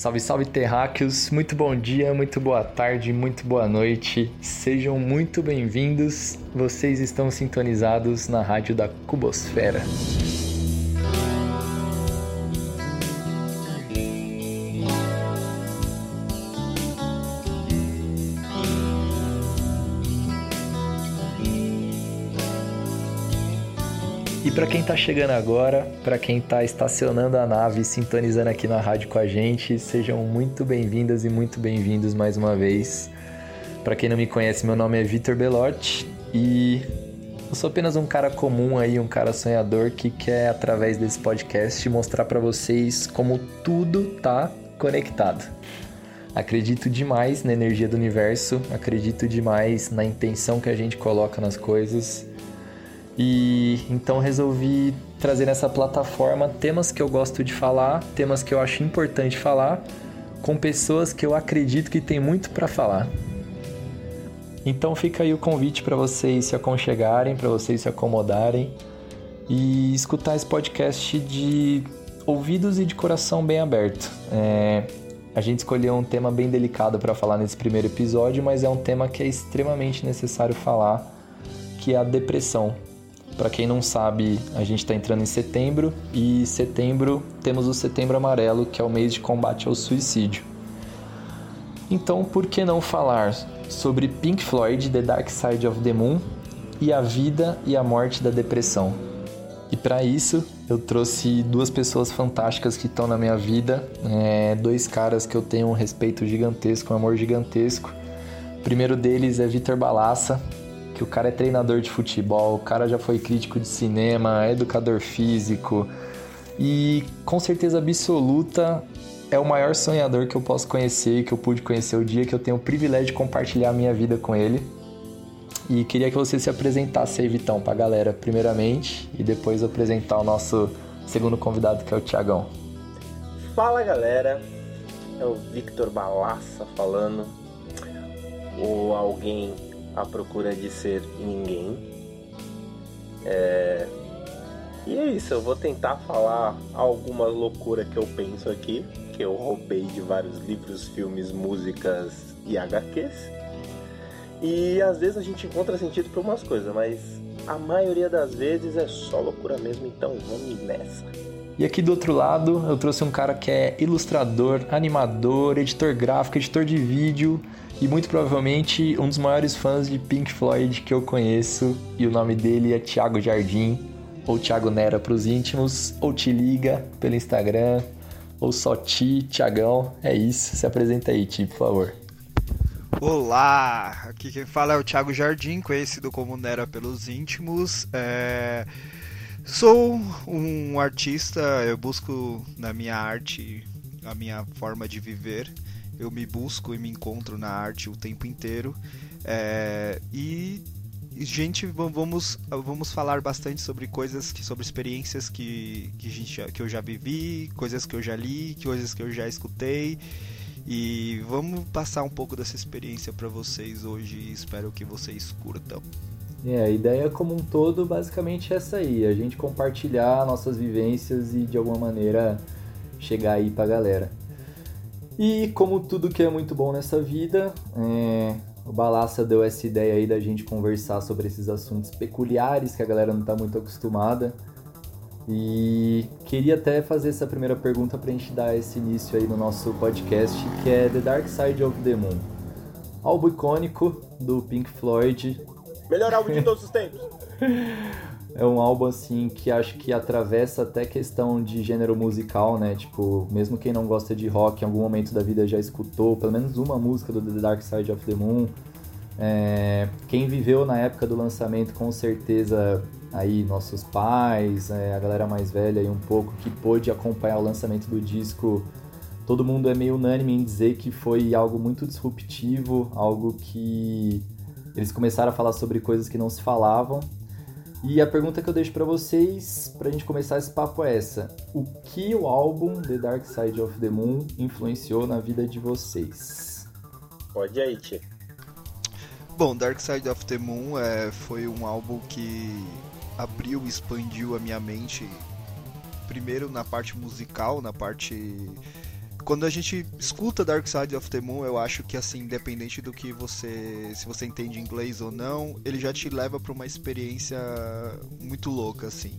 Salve, salve terráqueos! Muito bom dia, muito boa tarde, muito boa noite. Sejam muito bem-vindos. Vocês estão sintonizados na rádio da Cubosfera. Para quem está chegando agora, para quem está estacionando a nave, sintonizando aqui na rádio com a gente, sejam muito bem-vindas e muito bem-vindos mais uma vez. Para quem não me conhece, meu nome é Vitor Belotti e eu sou apenas um cara comum aí, um cara sonhador que quer através desse podcast mostrar para vocês como tudo tá conectado. Acredito demais na energia do universo, acredito demais na intenção que a gente coloca nas coisas e então resolvi trazer nessa plataforma temas que eu gosto de falar, temas que eu acho importante falar, com pessoas que eu acredito que tem muito para falar. Então fica aí o convite para vocês se aconchegarem, para vocês se acomodarem e escutar esse podcast de ouvidos e de coração bem aberto. É, a gente escolheu um tema bem delicado para falar nesse primeiro episódio, mas é um tema que é extremamente necessário falar, que é a depressão. Para quem não sabe, a gente está entrando em setembro e setembro temos o Setembro Amarelo, que é o mês de combate ao suicídio. Então, por que não falar sobre Pink Floyd, The Dark Side of the Moon e a vida e a morte da depressão? E para isso, eu trouxe duas pessoas fantásticas que estão na minha vida, é, dois caras que eu tenho um respeito gigantesco, um amor gigantesco. O primeiro deles é Vitor Balassa, que o cara é treinador de futebol, o cara já foi crítico de cinema, é educador físico e com certeza absoluta é o maior sonhador que eu posso conhecer, que eu pude conhecer o dia que eu tenho o privilégio de compartilhar a minha vida com ele. E queria que você se apresentasse aí, Vitão, pra galera, primeiramente, e depois apresentar o nosso segundo convidado, que é o Tiagão. Fala, galera. É o Victor Balassa falando. Ou alguém à procura de ser ninguém. É... E é isso, eu vou tentar falar alguma loucura que eu penso aqui, que eu roubei de vários livros, filmes, músicas e HQs. E às vezes a gente encontra sentido para umas coisas, mas a maioria das vezes é só loucura mesmo, então vamos nessa. E aqui do outro lado eu trouxe um cara que é ilustrador, animador, editor gráfico, editor de vídeo e muito provavelmente um dos maiores fãs de Pink Floyd que eu conheço. E o nome dele é Thiago Jardim, ou Thiago Nera para os íntimos, ou Te Liga pelo Instagram, ou só Ti, Tiagão. É isso, se apresenta aí, Ti, por favor. Olá, aqui quem fala é o Thiago Jardim, conhecido como Nera pelos íntimos. É... Sou um artista, eu busco na minha arte a minha forma de viver eu me busco e me encontro na arte o tempo inteiro. É, e gente, vamos, vamos falar bastante sobre coisas, que, sobre experiências que, que, gente, que eu já vivi, coisas que eu já li, coisas que eu já escutei. E vamos passar um pouco dessa experiência para vocês hoje e espero que vocês curtam. É, a ideia como um todo basicamente é essa aí, a gente compartilhar nossas vivências e de alguma maneira chegar aí pra galera. E como tudo que é muito bom nessa vida, é, o Balassa deu essa ideia aí da gente conversar sobre esses assuntos peculiares que a galera não está muito acostumada. E queria até fazer essa primeira pergunta para a gente dar esse início aí no nosso podcast, que é The Dark Side of the Moon. Álbum icônico do Pink Floyd. Melhor álbum de todos os tempos. é um álbum assim que acho que atravessa até questão de gênero musical, né? Tipo, mesmo quem não gosta de rock, em algum momento da vida já escutou pelo menos uma música do The Dark Side of the Moon. É, quem viveu na época do lançamento, com certeza, aí nossos pais, é, a galera mais velha aí um pouco que pôde acompanhar o lançamento do disco, todo mundo é meio unânime em dizer que foi algo muito disruptivo, algo que eles começaram a falar sobre coisas que não se falavam e a pergunta que eu deixo para vocês, pra gente começar esse papo é essa: o que o álbum The Dark Side of the Moon influenciou na vida de vocês? Pode aí, Tia. Bom, Dark Side of the Moon é, foi um álbum que abriu e expandiu a minha mente, primeiro na parte musical, na parte quando a gente escuta Dark Side of the Moon, eu acho que assim, independente do que você, se você entende inglês ou não, ele já te leva para uma experiência muito louca assim.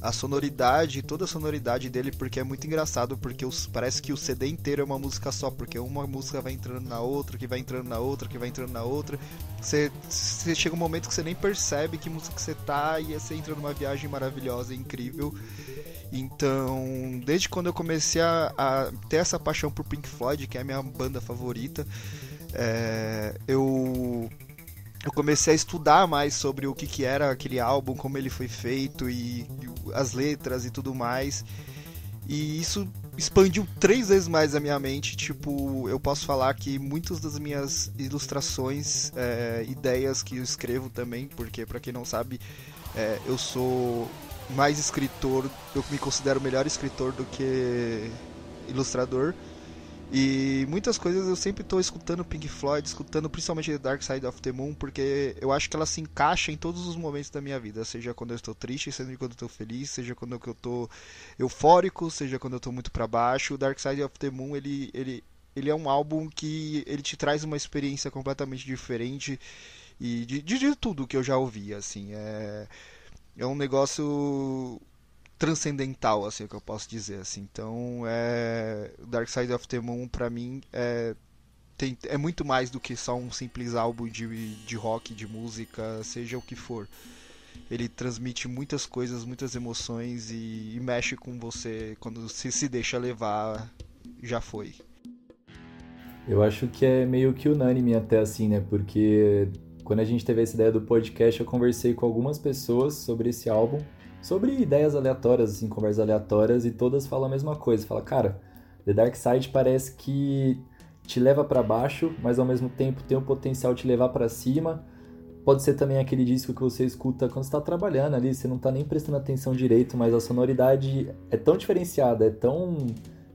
A sonoridade, toda a sonoridade dele, porque é muito engraçado, porque os, parece que o CD inteiro é uma música só, porque uma música vai entrando na outra, que vai entrando na outra, que vai entrando na outra. Você, chega um momento que você nem percebe que música que você tá e você entra numa viagem maravilhosa, incrível. Então, desde quando eu comecei a, a, ter essa paixão por Pink Floyd, que é a minha banda favorita, é, eu, eu comecei a estudar mais sobre o que, que era aquele álbum, como ele foi feito e, e as letras e tudo mais. E isso expandiu três vezes mais a minha mente. Tipo, eu posso falar que muitas das minhas ilustrações, é, ideias que eu escrevo também, porque para quem não sabe, é, eu sou mais escritor, eu me considero melhor escritor do que ilustrador. E muitas coisas eu sempre estou escutando Pink Floyd, escutando principalmente The Dark Side of the Moon, porque eu acho que ela se encaixa em todos os momentos da minha vida, seja quando eu estou triste, seja quando eu estou feliz, seja quando eu estou eufórico, seja quando eu estou muito para baixo. O Dark Side of the Moon, ele, ele, ele é um álbum que ele te traz uma experiência completamente diferente e de, de, de tudo que eu já ouvi, assim, é é um negócio transcendental, assim, que eu posso dizer, assim. Então, é Dark Side of the Moon para mim é tem, é muito mais do que só um simples álbum de, de rock, de música, seja o que for. Ele transmite muitas coisas, muitas emoções e, e mexe com você quando você se deixa levar, já foi. Eu acho que é meio que unânime até assim, né? Porque quando a gente teve essa ideia do podcast, eu conversei com algumas pessoas sobre esse álbum, sobre ideias aleatórias, assim, conversas aleatórias, e todas falam a mesma coisa. Fala, cara, The Dark Side parece que te leva para baixo, mas ao mesmo tempo tem o potencial de te levar para cima. Pode ser também aquele disco que você escuta quando está trabalhando ali, você não está nem prestando atenção direito, mas a sonoridade é tão diferenciada, é tão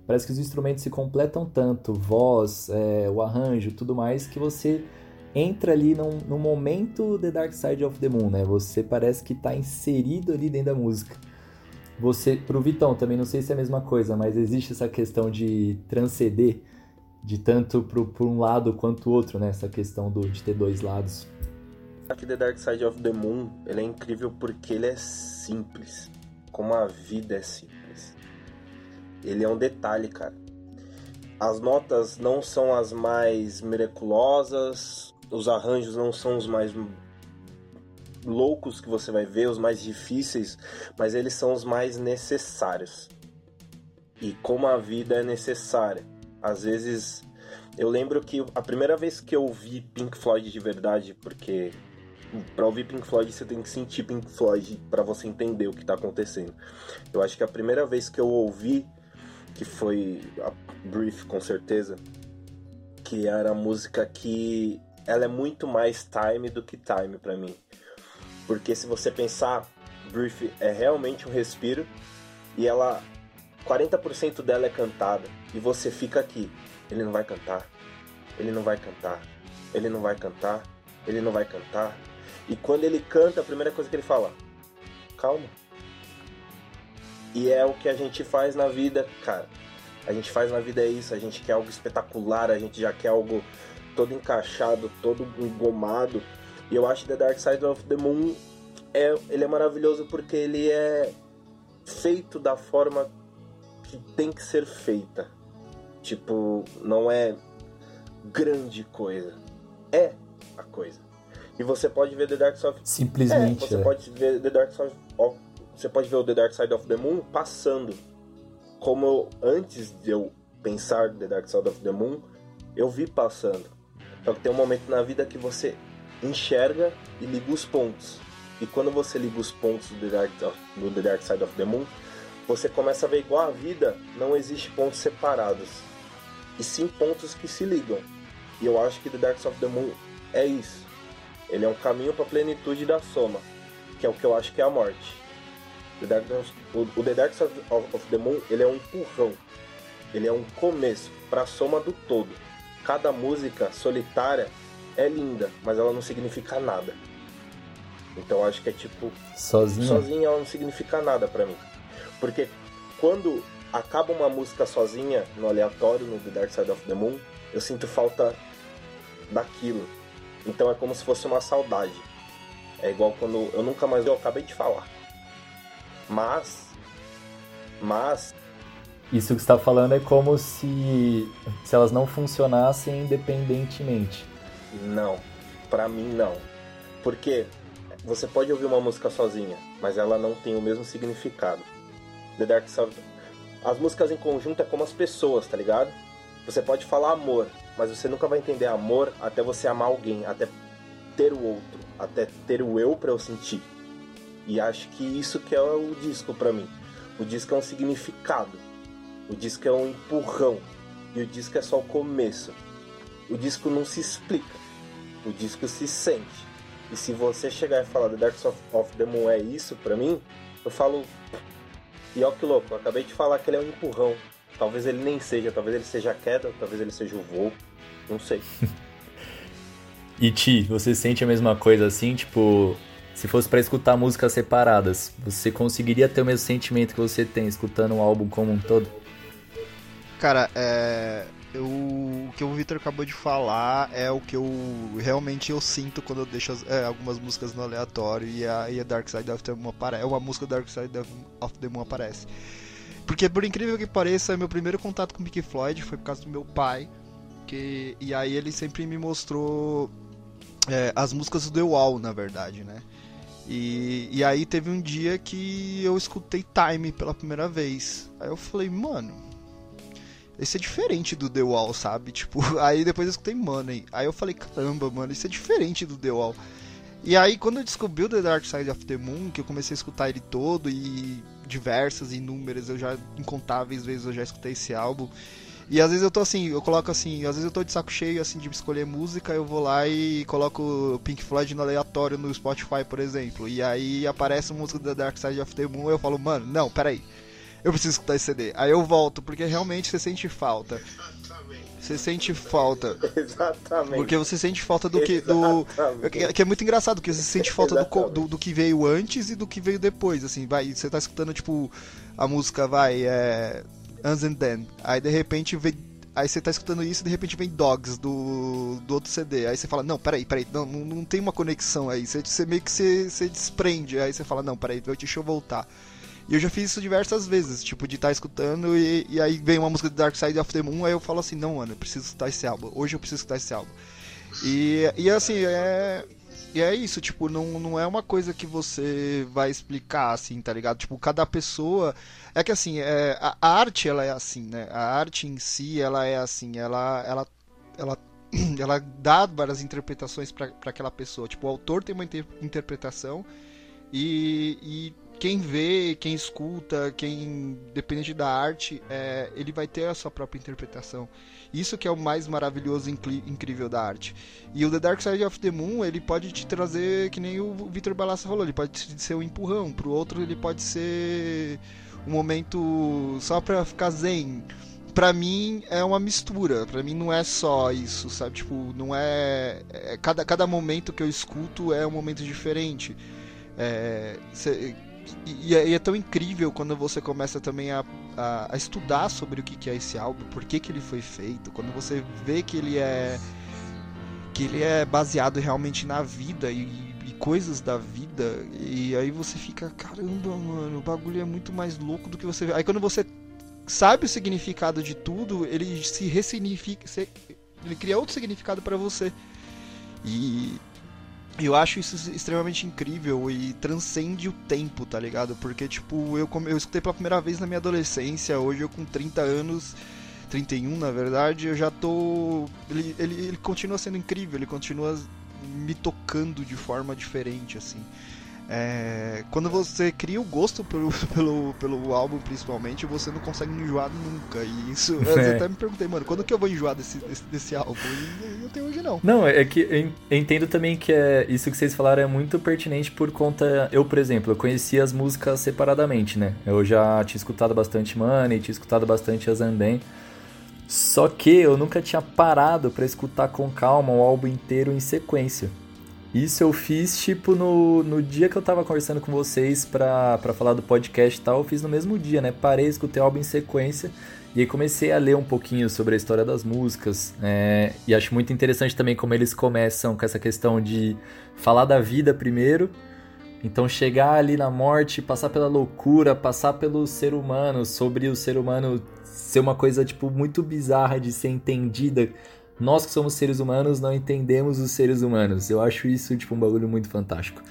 parece que os instrumentos se completam tanto, voz, é, o arranjo, tudo mais, que você entra ali num momento The Dark Side of the Moon, né? Você parece que está inserido ali dentro da música. Você, pro Vitão, também não sei se é a mesma coisa, mas existe essa questão de transcender de tanto pro, por um lado quanto o outro, né? Essa questão do, de ter dois lados. Aqui The Dark Side of the Moon, ele é incrível porque ele é simples. Como a vida é simples. Ele é um detalhe, cara. As notas não são as mais miraculosas, os arranjos não são os mais loucos que você vai ver, os mais difíceis, mas eles são os mais necessários. E como a vida é necessária. Às vezes eu lembro que a primeira vez que eu ouvi Pink Floyd de verdade, porque para ouvir Pink Floyd você tem que sentir Pink Floyd para você entender o que tá acontecendo. Eu acho que a primeira vez que eu ouvi, que foi a Brief com certeza, que era a música que ela é muito mais time do que time para mim. Porque se você pensar, Brief é realmente um respiro e ela 40% dela é cantada e você fica aqui. Ele não vai cantar. Ele não vai cantar. Ele não vai cantar. Ele não vai cantar. E quando ele canta, a primeira coisa que ele fala: "Calma". E é o que a gente faz na vida, cara. A gente faz na vida é isso, a gente quer algo espetacular, a gente já quer algo todo encaixado, todo engomado. E eu acho que The Dark Side of the Moon é, ele é maravilhoso porque ele é feito da forma que tem que ser feita. Tipo, não é grande coisa. É a coisa. E você pode ver The Dark Side Simplesmente. É, você é. pode ver The Dark Side of... Você pode ver o The Dark Side of the Moon passando. Como eu, antes de eu pensar The Dark Side of the Moon, eu vi passando. Só que tem um momento na vida que você enxerga e liga os pontos. E quando você liga os pontos do The Dark, do the Dark Side of the Moon, você começa a ver igual a vida, não existe pontos separados. E sim pontos que se ligam. E eu acho que The Dark Side of the Moon é isso. Ele é um caminho para a plenitude da soma, que é o que eu acho que é a morte. The Dark, o, o The Dark Side of the Moon ele é um empurrão, ele é um começo para a soma do todo cada música solitária é linda, mas ela não significa nada. Então acho que é tipo. Sozinha? Sozinha ela não significa nada para mim. Porque quando acaba uma música sozinha, no aleatório, no The Dark Side of the Moon, eu sinto falta daquilo. Então é como se fosse uma saudade. É igual quando eu nunca mais eu acabei de falar. Mas mas isso que está falando é como se se elas não funcionassem independentemente. Não, para mim não. Porque você pode ouvir uma música sozinha, mas ela não tem o mesmo significado. The Dark Side as músicas em conjunto é como as pessoas, tá ligado? Você pode falar amor, mas você nunca vai entender amor até você amar alguém, até ter o outro, até ter o eu para eu sentir. E acho que isso que é o disco para mim. O disco é um significado. O disco é um empurrão. E o disco é só o começo. O disco não se explica. O disco se sente. E se você chegar e falar The Dark of the Moon é isso para mim, eu falo. E ó que louco, eu acabei de falar que ele é um empurrão. Talvez ele nem seja, talvez ele seja a queda, talvez ele seja o voo. Não sei. e Ti, você sente a mesma coisa assim? Tipo, se fosse para escutar músicas separadas, você conseguiria ter o mesmo sentimento que você tem escutando o álbum como um todo? Cara, é. Eu, o que o Victor acabou de falar é o que eu realmente eu sinto quando eu deixo as, é, algumas músicas no aleatório e a, e a Dark Side of the Moon aparece. É uma música Dark Side of the Moon aparece. Porque por incrível que pareça, meu primeiro contato com Pink Floyd foi por causa do meu pai. Que, e aí ele sempre me mostrou é, as músicas do The Wall, na verdade, né? E, e aí teve um dia que eu escutei Time pela primeira vez. Aí eu falei, mano, esse é diferente do The Wall, sabe? Tipo, aí depois eu escutei Money. Aí eu falei, caramba, mano, isso é diferente do The Wall. E aí quando eu descobri o The Dark Side of the Moon, que eu comecei a escutar ele todo e diversas, inúmeras, eu já incontáveis vezes eu já escutei esse álbum. E às vezes eu tô assim, eu coloco assim, às vezes eu tô de saco cheio assim de escolher música, eu vou lá e coloco Pink Floyd no aleatório no Spotify, por exemplo. E aí aparece a música da Dark Side of the Moon, eu falo, mano, não, peraí. Eu preciso escutar esse CD. Aí eu volto, porque realmente você sente falta. Você sente falta. Exatamente. Porque você sente falta do que. Do, que é muito engraçado, porque você sente falta do, do, do, que veio antes e do que veio depois. Assim, vai. Você tá escutando, tipo, a música, vai. É, Uns and Then. Aí de repente vem. Aí você tá escutando isso e de repente vem Dogs do, do outro CD. Aí você fala, não, peraí, peraí, não, não, não tem uma conexão aí. Você, você meio que se, se desprende. Aí você fala, não, peraí, deixa eu voltar. E eu já fiz isso diversas vezes, tipo, de estar tá escutando e, e, aí vem uma música do Dark Side of the Moon, aí eu falo assim, não, mano, eu preciso escutar esse álbum. Hoje eu preciso escutar esse álbum. E, e assim, é. E é isso, tipo, não, não é uma coisa que você vai explicar, assim, tá ligado? Tipo, cada pessoa. É que assim, é, a, arte ela é assim, né? A arte em si, ela é assim, ela. ela, ela ela dá várias interpretações para aquela pessoa. Tipo, o autor tem uma inter interpretação e, e quem vê, quem escuta, quem dependente da arte, é, ele vai ter a sua própria interpretação. Isso que é o mais maravilhoso e incrível da arte. E o The Dark Side of the Moon, ele pode te trazer, que nem o Victor Balassa falou, ele pode ser um empurrão, pro outro ele pode ser um momento só pra ficar zen. Pra mim é uma mistura, pra mim não é só isso, sabe? Tipo, não é. é cada, cada momento que eu escuto é um momento diferente. É, cê, e, é, e, é tão incrível quando você começa também a, a, a estudar sobre o que, que, é esse álbum, por que, que ele foi feito, quando você vê que ele é que ele é baseado realmente na vida e, e coisas da vida, e aí você fica, caramba, mano, o bagulho é muito mais louco do que você vê. Aí quando você sabe o significado de tudo, ele se ressignifica, ele cria outro significado para você. E eu acho isso extremamente incrível e transcende o tempo, tá ligado? Porque, tipo, eu, eu escutei pela primeira vez na minha adolescência, hoje eu com 30 anos, 31 na verdade, eu já tô. Ele, ele, ele continua sendo incrível, ele continua me tocando de forma diferente, assim. É, quando você cria o gosto pelo, pelo, pelo álbum, principalmente, você não consegue enjoar nunca. E isso, eu é. até me perguntei, mano, quando que eu vou enjoar desse, desse, desse álbum? E até hoje não. Não, é que eu entendo também que é isso que vocês falaram é muito pertinente por conta. Eu, por exemplo, eu conhecia as músicas separadamente, né? Eu já tinha escutado bastante Money, tinha escutado bastante Azandem. Só que eu nunca tinha parado para escutar com calma o álbum inteiro em sequência. Isso eu fiz, tipo, no, no dia que eu tava conversando com vocês pra, pra falar do podcast e tal, eu fiz no mesmo dia, né? Parei, escutei o álbum em sequência e aí comecei a ler um pouquinho sobre a história das músicas. É, e acho muito interessante também como eles começam com essa questão de falar da vida primeiro. Então chegar ali na morte, passar pela loucura, passar pelo ser humano, sobre o ser humano ser uma coisa, tipo, muito bizarra de ser entendida nós que somos seres humanos não entendemos os seres humanos. Eu acho isso tipo um bagulho muito fantástico.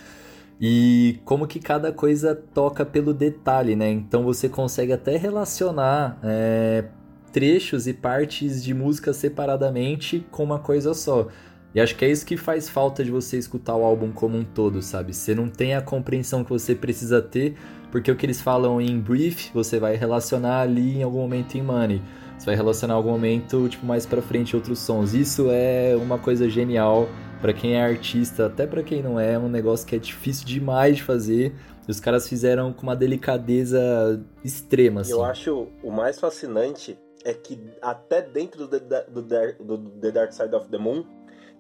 E como que cada coisa toca pelo detalhe, né? Então você consegue até relacionar é, trechos e partes de música separadamente com uma coisa só. E acho que é isso que faz falta de você escutar o álbum como um todo, sabe? Você não tem a compreensão que você precisa ter, porque o que eles falam em Brief, você vai relacionar ali em algum momento em Money. Você vai relacionar algum momento, tipo, mais para frente outros sons. Isso é uma coisa genial para quem é artista, até para quem não é, é um negócio que é difícil demais de fazer. E os caras fizeram com uma delicadeza extrema, assim. Eu acho o mais fascinante é que até dentro do, do, do, do The Dark Side of the Moon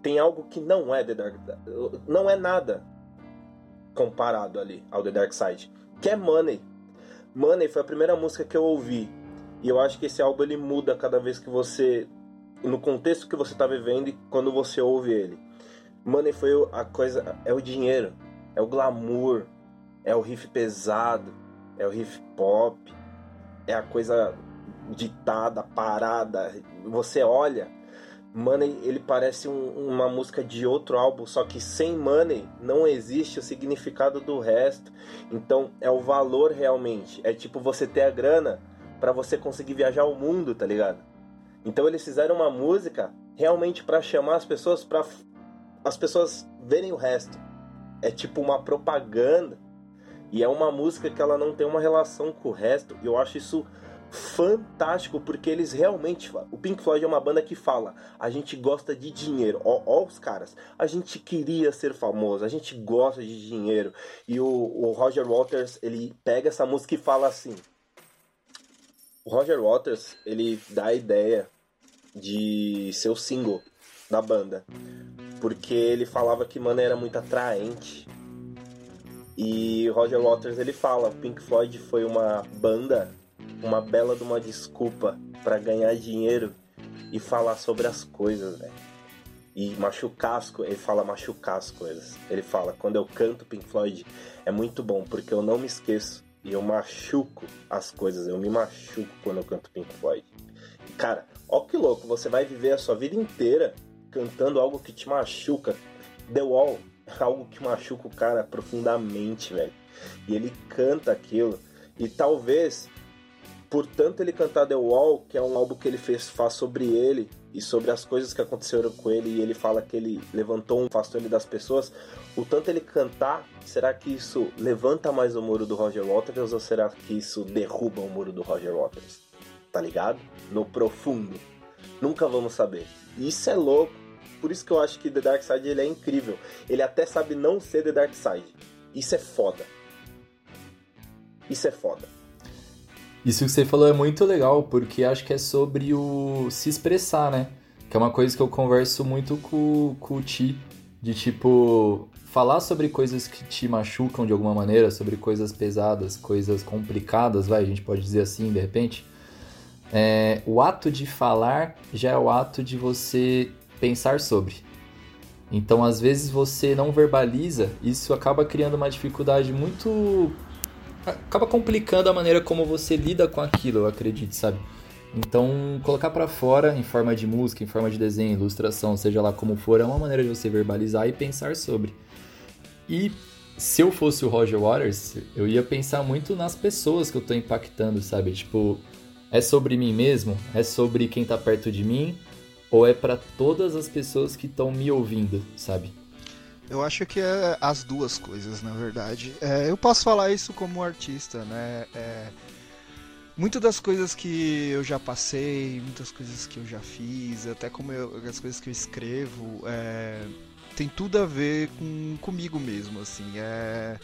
tem algo que não é The Dark não é nada comparado ali ao The Dark Side, que é Money. Money foi a primeira música que eu ouvi e eu acho que esse álbum ele muda cada vez que você. no contexto que você tá vivendo e quando você ouve ele. Money foi a coisa. É o dinheiro, é o glamour, é o riff pesado, é o riff pop, é a coisa ditada, parada. Você olha. Money ele parece um, uma música de outro álbum, só que sem Money não existe o significado do resto. Então é o valor realmente. É tipo você ter a grana, para você conseguir viajar o mundo, tá ligado? Então eles fizeram uma música realmente para chamar as pessoas para as pessoas verem o resto. É tipo uma propaganda e é uma música que ela não tem uma relação com o resto. E eu acho isso fantástico porque eles realmente o Pink Floyd é uma banda que fala a gente gosta de dinheiro ó, ó, os caras a gente queria ser famoso a gente gosta de dinheiro e o, o Roger Waters ele pega essa música e fala assim o Roger Waters, ele dá a ideia de ser o single da banda. Porque ele falava que, mano, era muito atraente. E Roger Waters, ele fala, Pink Floyd foi uma banda, uma bela de uma desculpa para ganhar dinheiro e falar sobre as coisas, velho. E machucar as coisas, ele fala machucar as coisas. Ele fala, quando eu canto Pink Floyd, é muito bom, porque eu não me esqueço e eu machuco as coisas, eu me machuco quando eu canto Pink Floyd. Cara, ó que louco, você vai viver a sua vida inteira cantando algo que te machuca. The Wall é algo que machuca o cara profundamente, velho. E ele canta aquilo. E talvez, por tanto ele cantar The Wall, que é um álbum que ele fez faz sobre ele, e sobre as coisas que aconteceram com ele e ele fala que ele levantou um afastou ele das pessoas, o tanto ele cantar, será que isso levanta mais o muro do Roger Waters ou será que isso derruba o muro do Roger Waters? Tá ligado? No profundo. Nunca vamos saber. Isso é louco. Por isso que eu acho que The Dark Side ele é incrível. Ele até sabe não ser The Dark Side. Isso é foda. Isso é foda. Isso que você falou é muito legal, porque acho que é sobre o se expressar, né? Que é uma coisa que eu converso muito com, com o Ti, de tipo, falar sobre coisas que te machucam de alguma maneira, sobre coisas pesadas, coisas complicadas, vai, a gente pode dizer assim, de repente. É, o ato de falar já é o ato de você pensar sobre. Então, às vezes você não verbaliza, isso acaba criando uma dificuldade muito acaba complicando a maneira como você lida com aquilo, eu acredito, sabe? Então, colocar para fora em forma de música, em forma de desenho, ilustração, seja lá como for, é uma maneira de você verbalizar e pensar sobre. E se eu fosse o Roger Waters, eu ia pensar muito nas pessoas que eu tô impactando, sabe? Tipo, é sobre mim mesmo? É sobre quem tá perto de mim? Ou é para todas as pessoas que estão me ouvindo, sabe? Eu acho que é as duas coisas, na verdade. É, eu posso falar isso como artista, né? É, muitas das coisas que eu já passei, muitas coisas que eu já fiz, até como eu, as coisas que eu escrevo, é, tem tudo a ver com comigo mesmo, assim. É,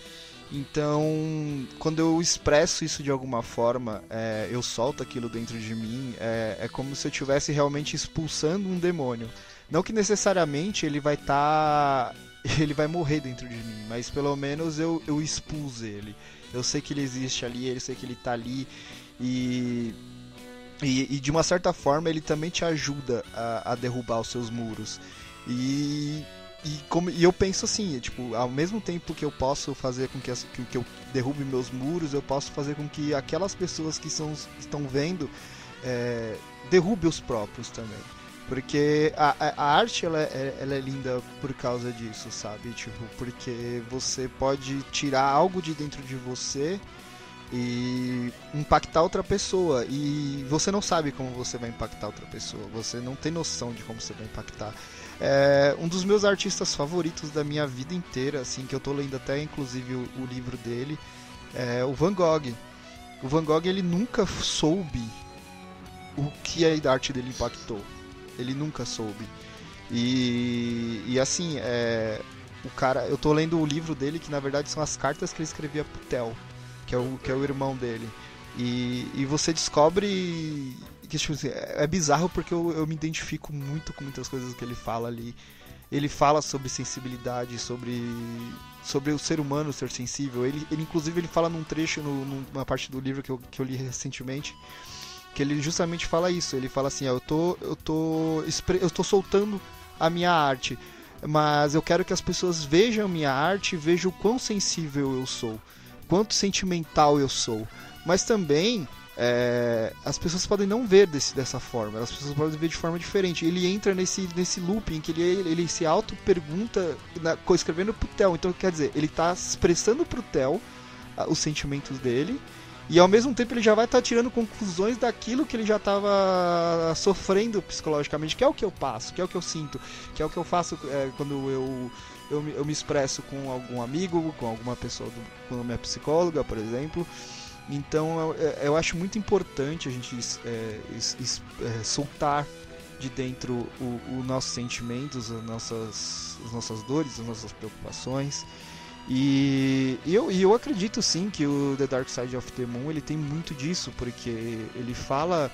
então, quando eu expresso isso de alguma forma, é, eu solto aquilo dentro de mim, é, é como se eu estivesse realmente expulsando um demônio. Não que necessariamente ele vai estar tá ele vai morrer dentro de mim, mas pelo menos eu, eu expus ele. Eu sei que ele existe ali, eu sei que ele tá ali e, e, e de uma certa forma ele também te ajuda a, a derrubar os seus muros. E, e, como, e eu penso assim, tipo, ao mesmo tempo que eu posso fazer com que, que, que eu derrube meus muros, eu posso fazer com que aquelas pessoas que são, estão vendo é, derrube os próprios também. Porque a, a, arte ela é, ela é linda por causa disso, sabe? Tipo, porque você pode tirar algo de dentro de você e impactar outra pessoa. E você não sabe como você vai impactar outra pessoa. Você não tem noção de como você vai impactar. É um dos meus artistas favoritos da minha vida inteira, assim, que eu tô lendo até inclusive o, o livro dele, é o Van Gogh. O Van Gogh ele nunca soube o que a arte dele impactou ele nunca soube. E, e assim, é, o cara, eu tô lendo o livro dele que na verdade são as cartas que ele escrevia pro Theo, que é o, que é o irmão dele. E, e você descobre que tipo, assim, é, é bizarro porque eu, eu me identifico muito com muitas coisas que ele fala ali. Ele fala sobre sensibilidade, sobre sobre o ser humano ser sensível. Ele, ele inclusive ele fala num trecho no, numa parte do livro que eu, que eu li recentemente que ele justamente fala isso. Ele fala assim: eu tô, eu tô, eu tô soltando a minha arte, mas eu quero que as pessoas vejam minha arte vejam o quão sensível eu sou, quanto sentimental eu sou. Mas também é, as pessoas podem não ver desse, dessa forma, as pessoas podem ver de forma diferente. Ele entra nesse, nesse looping que ele, ele se auto-pergunta escrevendo pro Theo. Então, quer dizer, ele está expressando pro Theo os sentimentos dele e ao mesmo tempo ele já vai estar tá tirando conclusões daquilo que ele já estava sofrendo psicologicamente, que é o que eu passo, que é o que eu sinto, que é o que eu faço é, quando eu, eu, eu, me expresso com algum amigo, com alguma pessoa, do, com a minha psicóloga, por exemplo. Então eu, é, eu acho muito importante a gente é, é, soltar de dentro os nossos sentimentos, as nossas, as nossas dores, as nossas preocupações. E, e eu, e eu acredito sim que o The Dark Side of the Moon ele tem muito disso, porque ele fala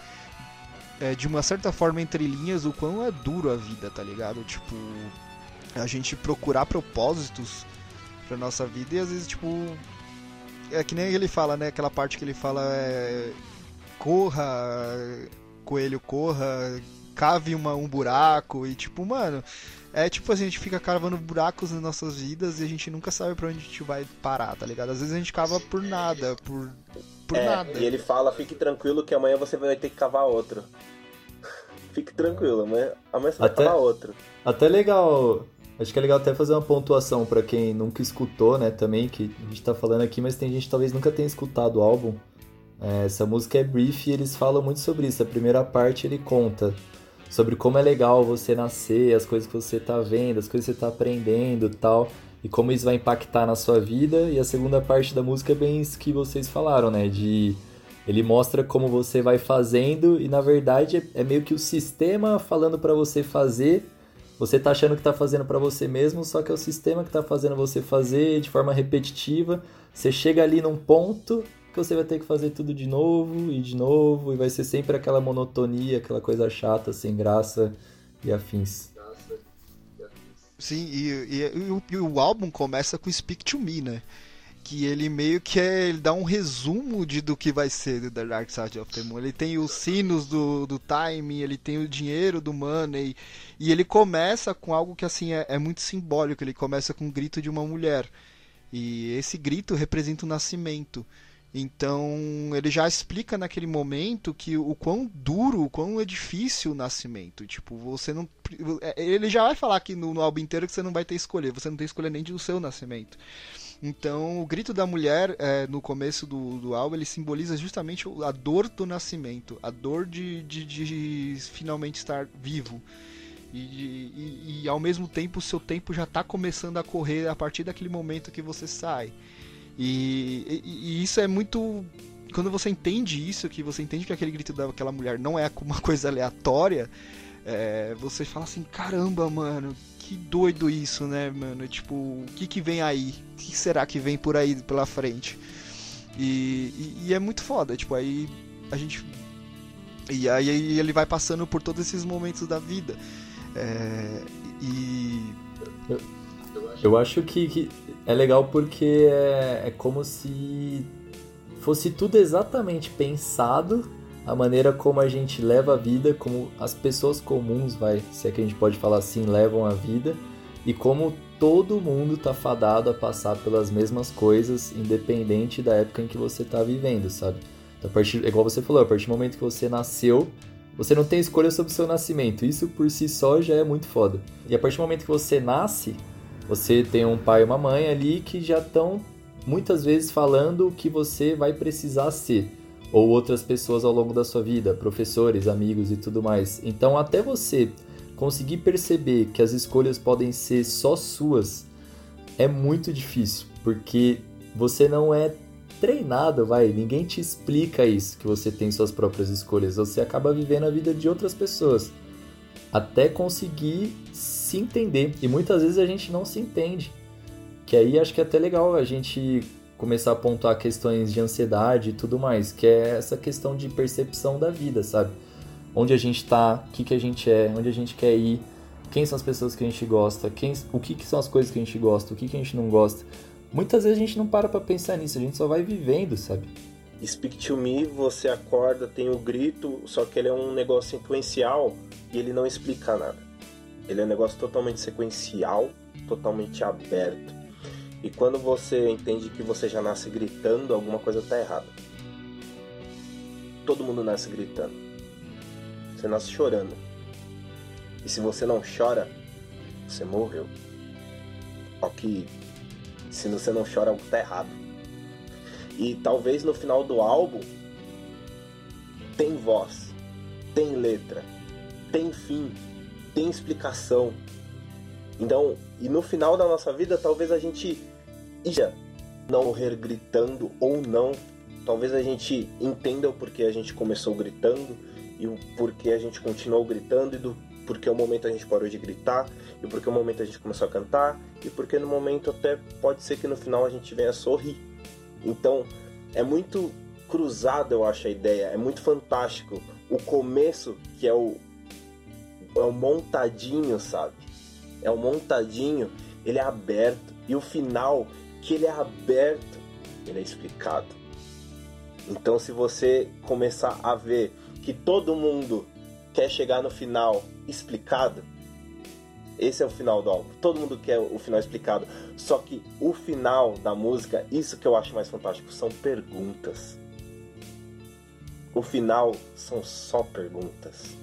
é, de uma certa forma entre linhas o quão é duro a vida, tá ligado? Tipo, a gente procurar propósitos pra nossa vida e às vezes, tipo, é que nem ele fala, né? Aquela parte que ele fala é, corra, coelho corra, cave uma, um buraco e tipo, mano, é tipo assim, a gente fica cavando buracos nas nossas vidas e a gente nunca sabe para onde a gente vai parar, tá ligado? Às vezes a gente cava por nada, por, por é, nada. E ele fala, fique tranquilo que amanhã você vai ter que cavar outro. fique tranquilo, amanhã, amanhã você vai até, cavar outro. Até legal. Acho que é legal até fazer uma pontuação para quem nunca escutou, né, também, que a gente tá falando aqui, mas tem gente que talvez nunca tenha escutado o álbum. É, essa música é brief e eles falam muito sobre isso. A primeira parte ele conta sobre como é legal você nascer, as coisas que você está vendo, as coisas que você está aprendendo tal, e como isso vai impactar na sua vida. E a segunda parte da música é bem isso que vocês falaram, né? De ele mostra como você vai fazendo e na verdade é, é meio que o sistema falando para você fazer. Você tá achando que tá fazendo para você mesmo, só que é o sistema que tá fazendo você fazer de forma repetitiva. Você chega ali num ponto que você vai ter que fazer tudo de novo e de novo, e vai ser sempre aquela monotonia, aquela coisa chata, sem graça e afins. Sim, e, e, e, o, e, o, álbum começa com Speak to Me, né? Que ele meio que é, ele dá um resumo de do que vai ser The Dark Side of the Moon. Ele tem os sinos do, do timing, ele tem o dinheiro do money, e ele começa com algo que assim é, é muito simbólico. Ele começa com o grito de uma mulher. E esse grito representa o nascimento. Então ele já explica naquele momento que o quão duro, o quão é difícil o nascimento. Tipo, você não. É, ele já vai falar aqui no, no álbum inteiro que você não vai ter escolher, você não tem escolha nem do seu nascimento. Então, o grito da mulher é, no começo do, do álbum ele simboliza justamente a dor do nascimento, a dor de, de, de finalmente estar vivo. E, e, e, ao mesmo tempo o seu tempo já está começando a correr a partir daquele momento que você sai. E, e, e, isso é muito. Quando você entende isso, que você entende que aquele grito daquela mulher não é uma coisa aleatória, é, você fala assim: caramba, mano, que doido isso, né, mano? Tipo, o que, que vem aí? O que será que vem por aí pela frente? E, e, é muito foda, tipo, aí a gente. E aí ele vai passando por todos esses momentos da vida. É, e. Eu acho que, que é legal porque é, é como se fosse tudo exatamente pensado a maneira como a gente leva a vida, como as pessoas comuns, vai, se é que a gente pode falar assim, levam a vida e como todo mundo tá fadado a passar pelas mesmas coisas, independente da época em que você tá vivendo, sabe? Então, a partir, igual você falou, a partir do momento que você nasceu, você não tem escolha sobre o seu nascimento. Isso por si só já é muito foda. E a partir do momento que você nasce, você tem um pai e uma mãe ali que já estão muitas vezes falando o que você vai precisar ser. Ou outras pessoas ao longo da sua vida, professores, amigos e tudo mais. Então, até você conseguir perceber que as escolhas podem ser só suas é muito difícil, porque você não é treinado, vai, ninguém te explica isso, que você tem suas próprias escolhas, você acaba vivendo a vida de outras pessoas até conseguir se entender. E muitas vezes a gente não se entende. Que aí acho que é até legal a gente começar a pontuar questões de ansiedade e tudo mais, que é essa questão de percepção da vida, sabe? onde a gente está, o que, que a gente é, onde a gente quer ir, quem são as pessoas que a gente gosta, quem, o que, que são as coisas que a gente gosta, o que, que a gente não gosta. Muitas vezes a gente não para pra pensar nisso, a gente só vai vivendo, sabe? Speak to Me, você acorda, tem o grito, só que ele é um negócio sequencial e ele não explica nada. Ele é um negócio totalmente sequencial, totalmente aberto. E quando você entende que você já nasce gritando, alguma coisa tá errada. Todo mundo nasce gritando. Você nasce chorando. E se você não chora, você morreu. Só que se você não chora, algo tá errado. E talvez no final do álbum tem voz, tem letra, tem fim, tem explicação. Então, e no final da nossa vida, talvez a gente ia não morrer gritando ou não. Talvez a gente entenda o porquê a gente começou gritando e o porquê a gente continuou gritando e do porquê o momento a gente parou de gritar e porquê o momento a gente começou a cantar e porque no momento até pode ser que no final a gente venha sorrir. Então é muito cruzado, eu acho a ideia, é muito fantástico. O começo que é o é o montadinho, sabe? É o montadinho, ele é aberto e o final que ele é aberto, ele é explicado. Então se você começar a ver que todo mundo quer chegar no final explicado. Esse é o final do álbum. Todo mundo quer o final explicado. Só que o final da música, isso que eu acho mais fantástico, são perguntas. O final são só perguntas.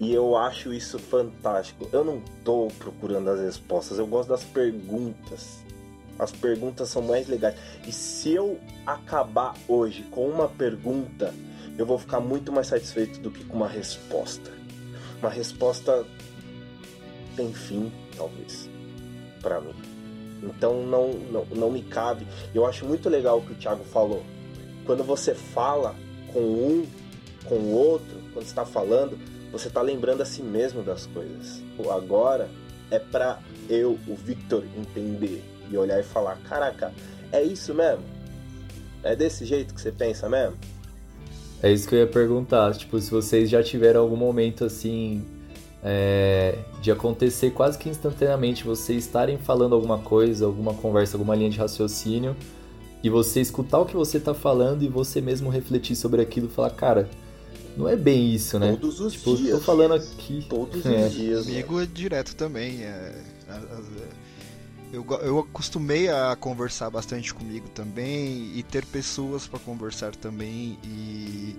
E eu acho isso fantástico. Eu não tô procurando as respostas, eu gosto das perguntas. As perguntas são mais legais. E se eu acabar hoje com uma pergunta, eu vou ficar muito mais satisfeito do que com uma resposta. Uma resposta tem fim, talvez, para mim. Então não, não, não me cabe. Eu acho muito legal o que o Thiago falou. Quando você fala com um, com o outro, quando está falando, você está lembrando a si mesmo das coisas. Agora é para eu, o Victor, entender e olhar e falar: caraca, é isso mesmo? É desse jeito que você pensa mesmo? É isso que eu ia perguntar. Tipo, se vocês já tiveram algum momento assim. É, de acontecer quase que instantaneamente vocês estarem falando alguma coisa, alguma conversa, alguma linha de raciocínio, e você escutar o que você está falando e você mesmo refletir sobre aquilo e falar, cara, não é bem isso, né? Todos os tipo, dias. Tô falando aqui. Todos É. os dias. Comigo é direto também. É, eu, eu acostumei a conversar bastante comigo também e ter pessoas para conversar também e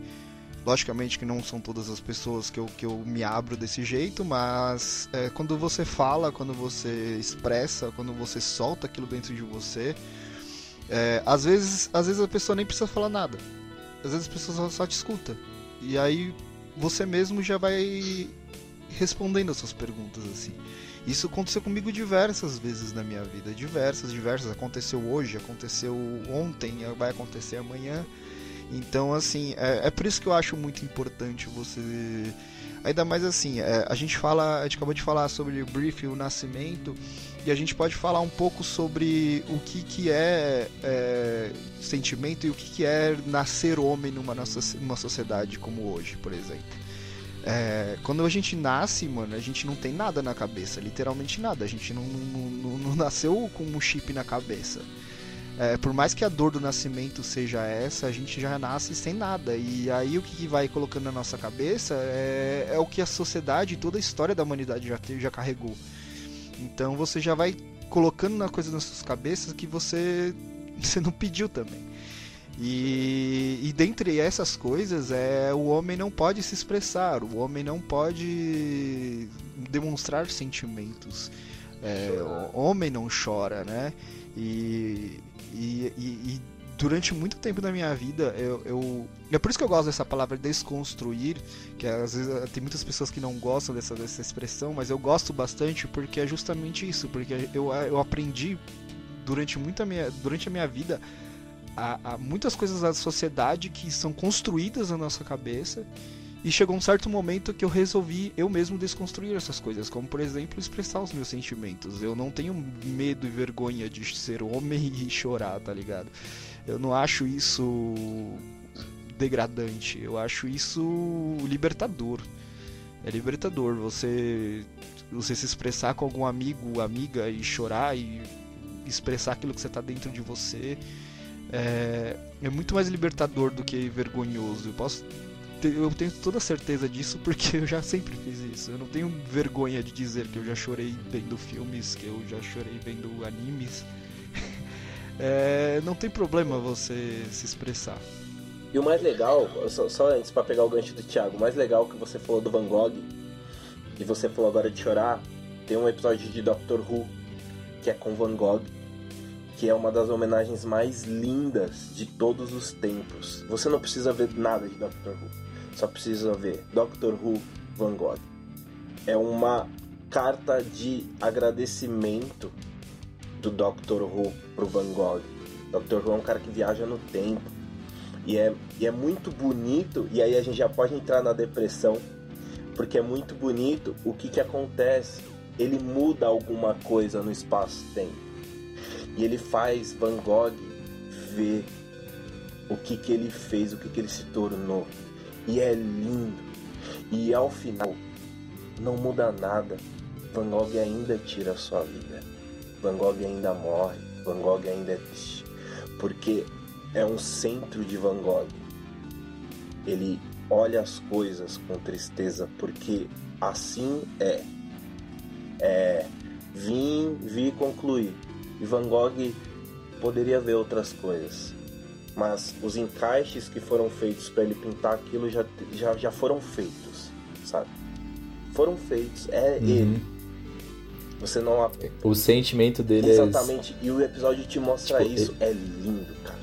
logicamente que não são todas as pessoas que eu, que eu me abro desse jeito, mas é, quando você fala, quando você expressa, quando você solta aquilo dentro de você, é, às vezes às vezes a pessoa nem precisa falar nada, às vezes a pessoa só, só te escuta e aí você mesmo já vai respondendo as suas perguntas assim. Isso aconteceu comigo diversas vezes na minha vida, diversas, diversas. Aconteceu hoje, aconteceu ontem, vai acontecer amanhã. Então, assim, é, é por isso que eu acho muito importante você. Ainda mais assim, é, a gente fala, a gente acabou de falar sobre o brief e o nascimento, e a gente pode falar um pouco sobre o que, que é, é sentimento e o que, que é nascer homem numa, nossa, numa sociedade como hoje, por exemplo. É, quando a gente nasce, mano, a gente não tem nada na cabeça, literalmente nada. A gente não, não, não, não nasceu com um chip na cabeça. É, por mais que a dor do nascimento seja essa, a gente já nasce sem nada. E aí o que vai colocando na nossa cabeça é, é o que a sociedade, toda a história da humanidade já, já carregou. Então você já vai colocando na coisa nas suas cabeças que você, você não pediu também. E, e dentre essas coisas é o homem não pode se expressar, o homem não pode demonstrar sentimentos. É, o homem não chora, né? E, e, e, e, durante muito tempo da minha vida, eu, eu, É por isso que eu gosto dessa palavra desconstruir, que às vezes tem muitas pessoas que não gostam dessa, dessa expressão, mas eu gosto bastante porque é justamente isso, porque eu, eu aprendi durante, muita minha, durante a minha vida a muitas coisas da sociedade que são construídas na nossa cabeça e chegou um certo momento que eu resolvi eu mesmo desconstruir essas coisas, como por exemplo expressar os meus sentimentos. Eu não tenho medo e vergonha de ser homem e chorar, tá ligado? Eu não acho isso degradante, eu acho isso libertador. É libertador você você se expressar com algum amigo, amiga e chorar e expressar aquilo que você tá dentro de você. É, é muito mais libertador do que vergonhoso. Eu posso eu tenho toda certeza disso porque eu já sempre fiz isso. Eu não tenho vergonha de dizer que eu já chorei vendo filmes, que eu já chorei vendo animes. é, não tem problema você se expressar. E o mais legal, só, só antes para pegar o gancho do Thiago, o mais legal que você falou do Van Gogh e você falou agora de chorar, tem um episódio de Doctor Who que é com Van Gogh que é uma das homenagens mais lindas de todos os tempos. Você não precisa ver nada de Doctor Who só precisa ver Doctor Who Van Gogh. É uma carta de agradecimento do Doctor Who pro Van Gogh. Doctor Who é um cara que viaja no tempo. E é, e é muito bonito, e aí a gente já pode entrar na depressão, porque é muito bonito o que, que acontece. Ele muda alguma coisa no espaço-tempo. E ele faz Van Gogh ver o que, que ele fez, o que, que ele se tornou. E é lindo. E ao final, não muda nada. Van Gogh ainda tira sua vida. Van Gogh ainda morre. Van Gogh ainda é triste. Porque é um centro de Van Gogh. Ele olha as coisas com tristeza porque assim é. É. Vim, vi concluir. E Van Gogh poderia ver outras coisas mas os encaixes que foram feitos para ele pintar aquilo já, já, já foram feitos, sabe? Foram feitos, é uhum. ele. Você não. O sentimento dele Exatamente. é. Exatamente, e o episódio te mostra tipo, isso. Ele... É lindo, cara.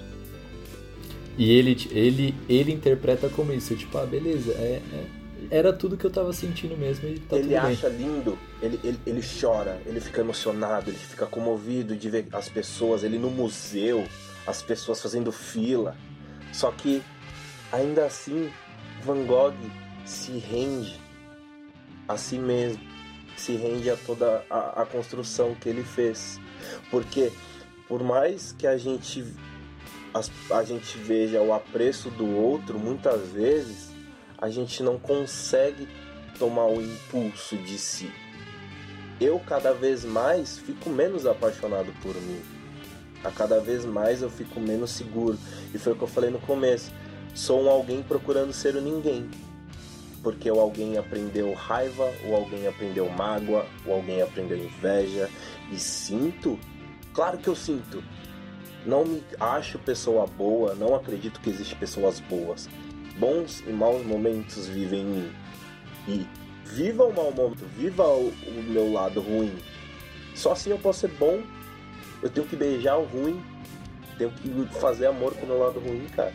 E ele, ele, ele interpreta como isso, tipo, ah, beleza, é, é era tudo que eu tava sentindo mesmo e tá Ele acha bem. lindo, ele, ele, ele chora, ele fica emocionado, ele fica comovido de ver as pessoas, ele no museu, as pessoas fazendo fila. Só que ainda assim, Van Gogh se rende a si mesmo, se rende a toda a, a construção que ele fez. Porque por mais que a gente a, a gente veja o apreço do outro, muitas vezes a gente não consegue tomar o impulso de si. Eu cada vez mais fico menos apaixonado por mim a cada vez mais eu fico menos seguro. E foi o que eu falei no começo. Sou um alguém procurando ser o ninguém. Porque o alguém aprendeu raiva, o alguém aprendeu mágoa, o alguém aprendeu inveja. E sinto, claro que eu sinto. Não me acho pessoa boa, não acredito que existem pessoas boas. Bons e maus momentos vivem em mim. E viva o mau momento, viva o, o meu lado ruim. Só assim eu posso ser bom eu tenho que beijar o ruim, tenho que fazer amor com o meu lado ruim, cara.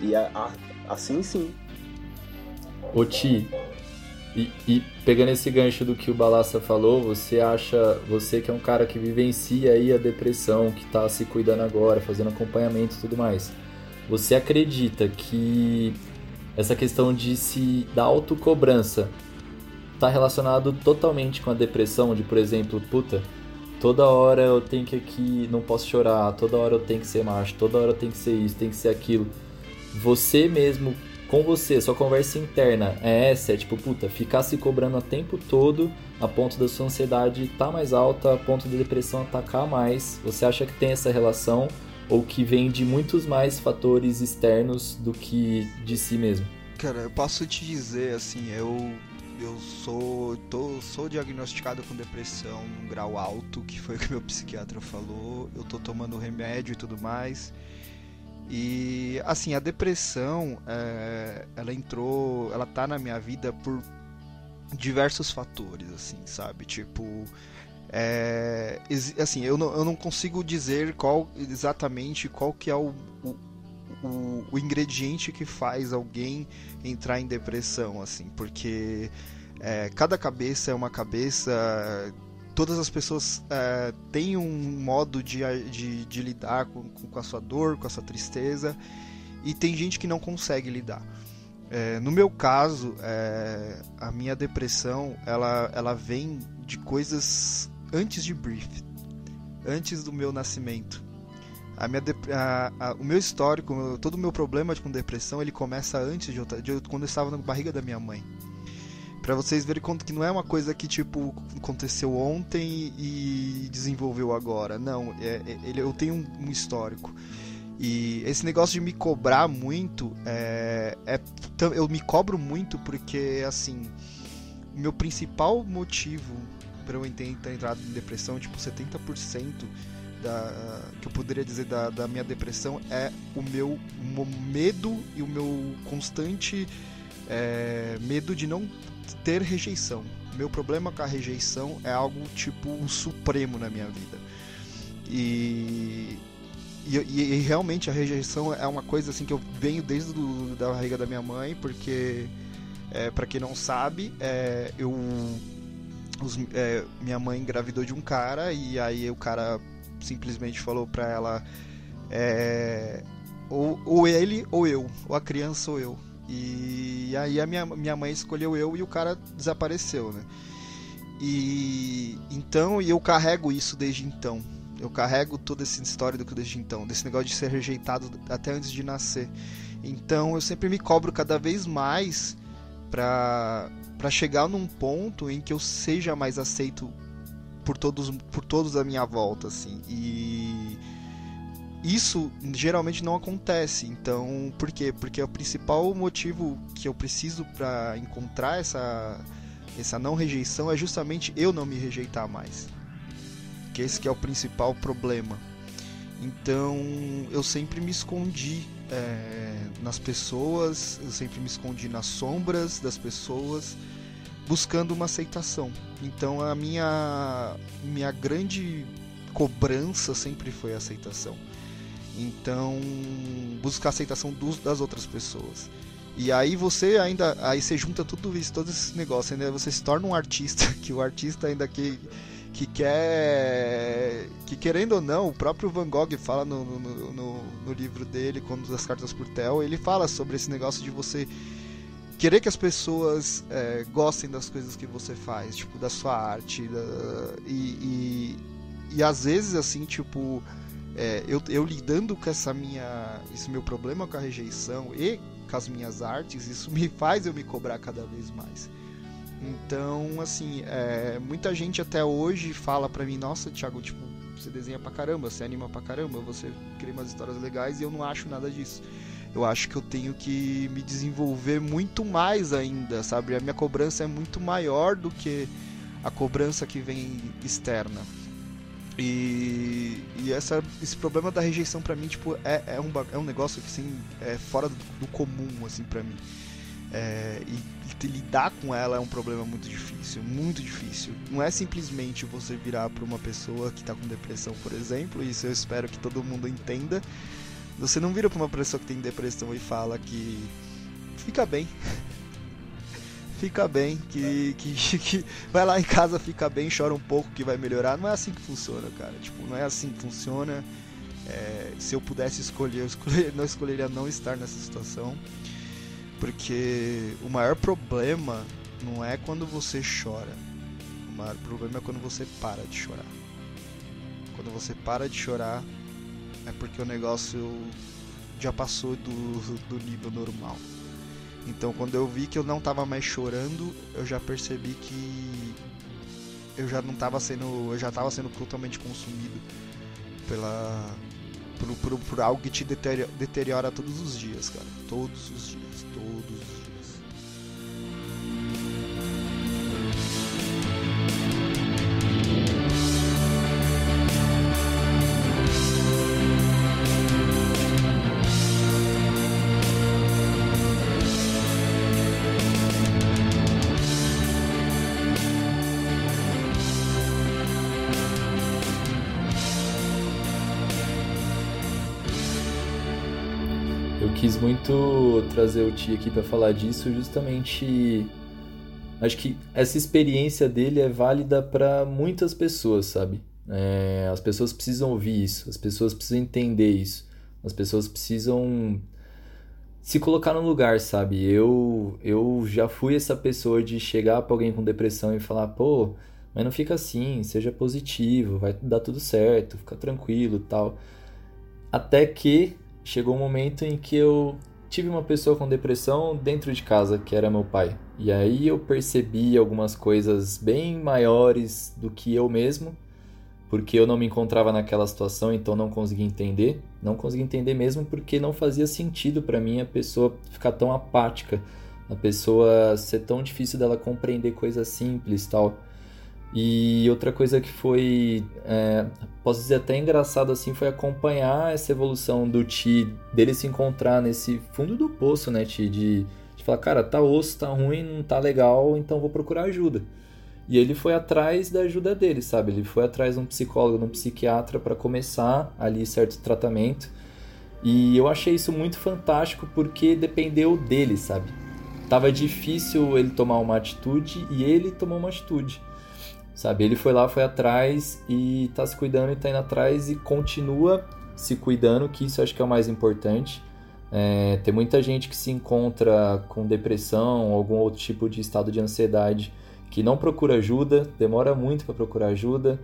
E a, a, assim sim. Ô Ti, e, e, pegando esse gancho do que o Balassa falou, você acha, você que é um cara que vivencia aí a depressão, que tá se cuidando agora, fazendo acompanhamento e tudo mais, você acredita que essa questão de se da autocobrança tá relacionado totalmente com a depressão, de por exemplo, puta, toda hora eu tenho que aqui, não posso chorar, toda hora eu tenho que ser macho, toda hora eu tenho que ser isso, tem que ser aquilo. Você mesmo com você, sua conversa interna é essa, é tipo, puta, ficar se cobrando o tempo todo a ponto da sua ansiedade estar tá mais alta, a ponto da depressão atacar mais. Você acha que tem essa relação ou que vem de muitos mais fatores externos do que de si mesmo? Cara, eu posso te dizer assim, eu eu sou tô, sou diagnosticado com depressão num grau alto, que foi o que meu psiquiatra falou. Eu tô tomando remédio e tudo mais. E assim, a depressão, é, ela entrou, ela tá na minha vida por diversos fatores, assim, sabe? Tipo, é, assim, eu não, eu não consigo dizer qual exatamente qual que é o, o, o ingrediente que faz alguém entrar em depressão, assim, porque é, cada cabeça é uma cabeça todas as pessoas é, têm um modo de, de, de lidar com, com, a sua dor, com a sua tristeza, e tem gente que não consegue lidar. É, no meu caso, é, a minha depressão ela, ela vem de coisas antes de Brief, antes do meu nascimento. A minha a, a, o meu histórico, todo o meu problema com depressão, ele começa antes de, eu, de quando eu estava na barriga da minha mãe para vocês verem que não é uma coisa que tipo aconteceu ontem e desenvolveu agora. Não, é, é, eu tenho um, um, histórico. E esse negócio de me cobrar muito é, é eu me cobro muito porque assim meu principal motivo para eu ter entrado em depressão, tipo 70% da, que eu poderia dizer da, da minha depressão é o meu medo e o meu constante é, medo de não ter rejeição. Meu problema com a rejeição é algo tipo supremo na minha vida. E, e, e realmente a rejeição é uma coisa assim que eu venho desde do, da barriga da minha mãe, porque é, para quem não sabe, é, eu os, é, minha mãe engravidou de um cara e aí o cara simplesmente falou pra ela é, ou, ou ele ou eu, ou a criança ou eu. E aí a minha, minha mãe escolheu eu e o cara desapareceu, né? E então eu carrego isso desde então. Eu carrego toda essa história do desde então, desse negócio de ser rejeitado até antes de nascer. Então eu sempre me cobro cada vez mais para para chegar num ponto em que eu seja mais aceito por todos por todos à minha volta assim. E isso geralmente não acontece. Então, por quê? Porque o principal motivo que eu preciso para encontrar essa essa não rejeição é justamente eu não me rejeitar mais. Que esse que é o principal problema. Então, eu sempre me escondi é, nas pessoas, eu sempre me escondi nas sombras das pessoas, buscando uma aceitação. Então, a minha minha grande cobrança sempre foi a aceitação. Então, buscar a aceitação dos, das outras pessoas. E aí você ainda, aí você junta tudo isso, todo esse negócio, ainda você se torna um artista, que o artista ainda que que quer que querendo ou não, o próprio Van Gogh fala no, no, no, no livro dele, quando das cartas por Tel, ele fala sobre esse negócio de você querer que as pessoas é, gostem das coisas que você faz, tipo, da sua arte, da, e, e, e às vezes assim, tipo, é, eu, eu, lidando com essa minha, esse meu problema com a rejeição e com as minhas artes, isso me faz eu me cobrar cada vez mais. Então, assim, é, muita gente até hoje fala pra mim, nossa, Thiago, tipo, você desenha pra caramba, você anima pra caramba, você cria umas histórias legais e eu não acho nada disso. Eu acho que eu tenho que me desenvolver muito mais ainda, sabe? A minha cobrança é muito maior do que a cobrança que vem externa. E, e essa, esse problema da rejeição para mim, tipo, é, é, um, é um negócio que, assim, é fora do, do comum, assim, para mim. É, e, e, lidar com ela é um problema muito difícil, muito difícil. Não é simplesmente você virar para uma pessoa que tá com depressão, por exemplo, isso eu espero que todo mundo entenda. Você não vira para uma pessoa que tem depressão e fala que fica bem. fica bem, que, que, que vai lá em casa, fica bem, chora um pouco que vai melhorar. Não é assim que funciona, cara. Tipo, não é assim que funciona. É, se eu pudesse escolher, eu escolher, não escolheria não estar nessa situação. Porque o maior problema não é quando você chora. O maior problema é quando você para de chorar. Quando você para de chorar, é porque o negócio já passou do, do nível normal. Então, quando eu vi que eu não estava mais chorando, eu já percebi que eu já não estava sendo, eu já estava sendo totalmente consumido pela por, por, por algo que te deteriora, deteriora todos os dias, cara. Todos os dias, todos quis muito trazer o Ti aqui para falar disso, justamente. Acho que essa experiência dele é válida para muitas pessoas, sabe? É, as pessoas precisam ouvir isso, as pessoas precisam entender isso, as pessoas precisam se colocar no lugar, sabe? Eu, eu já fui essa pessoa de chegar para alguém com depressão e falar, pô, mas não fica assim, seja positivo, vai dar tudo certo, fica tranquilo tal. Até que chegou um momento em que eu tive uma pessoa com depressão dentro de casa, que era meu pai. E aí eu percebi algumas coisas bem maiores do que eu mesmo, porque eu não me encontrava naquela situação, então não conseguia entender. Não conseguia entender mesmo porque não fazia sentido para mim a pessoa ficar tão apática, a pessoa ser tão difícil dela compreender coisas simples, tal. E outra coisa que foi, é, posso dizer até engraçado assim, foi acompanhar essa evolução do Ti, dele se encontrar nesse fundo do poço, né, Ti, de, de falar, cara, tá osso, tá ruim, não tá legal, então vou procurar ajuda. E ele foi atrás da ajuda dele, sabe? Ele foi atrás de um psicólogo, de um psiquiatra para começar ali certo tratamento. E eu achei isso muito fantástico porque dependeu dele, sabe? Tava difícil ele tomar uma atitude e ele tomou uma atitude. Sabe, ele foi lá, foi atrás e tá se cuidando e tá indo atrás e continua se cuidando, que isso acho que é o mais importante. É, tem muita gente que se encontra com depressão, algum outro tipo de estado de ansiedade, que não procura ajuda, demora muito para procurar ajuda,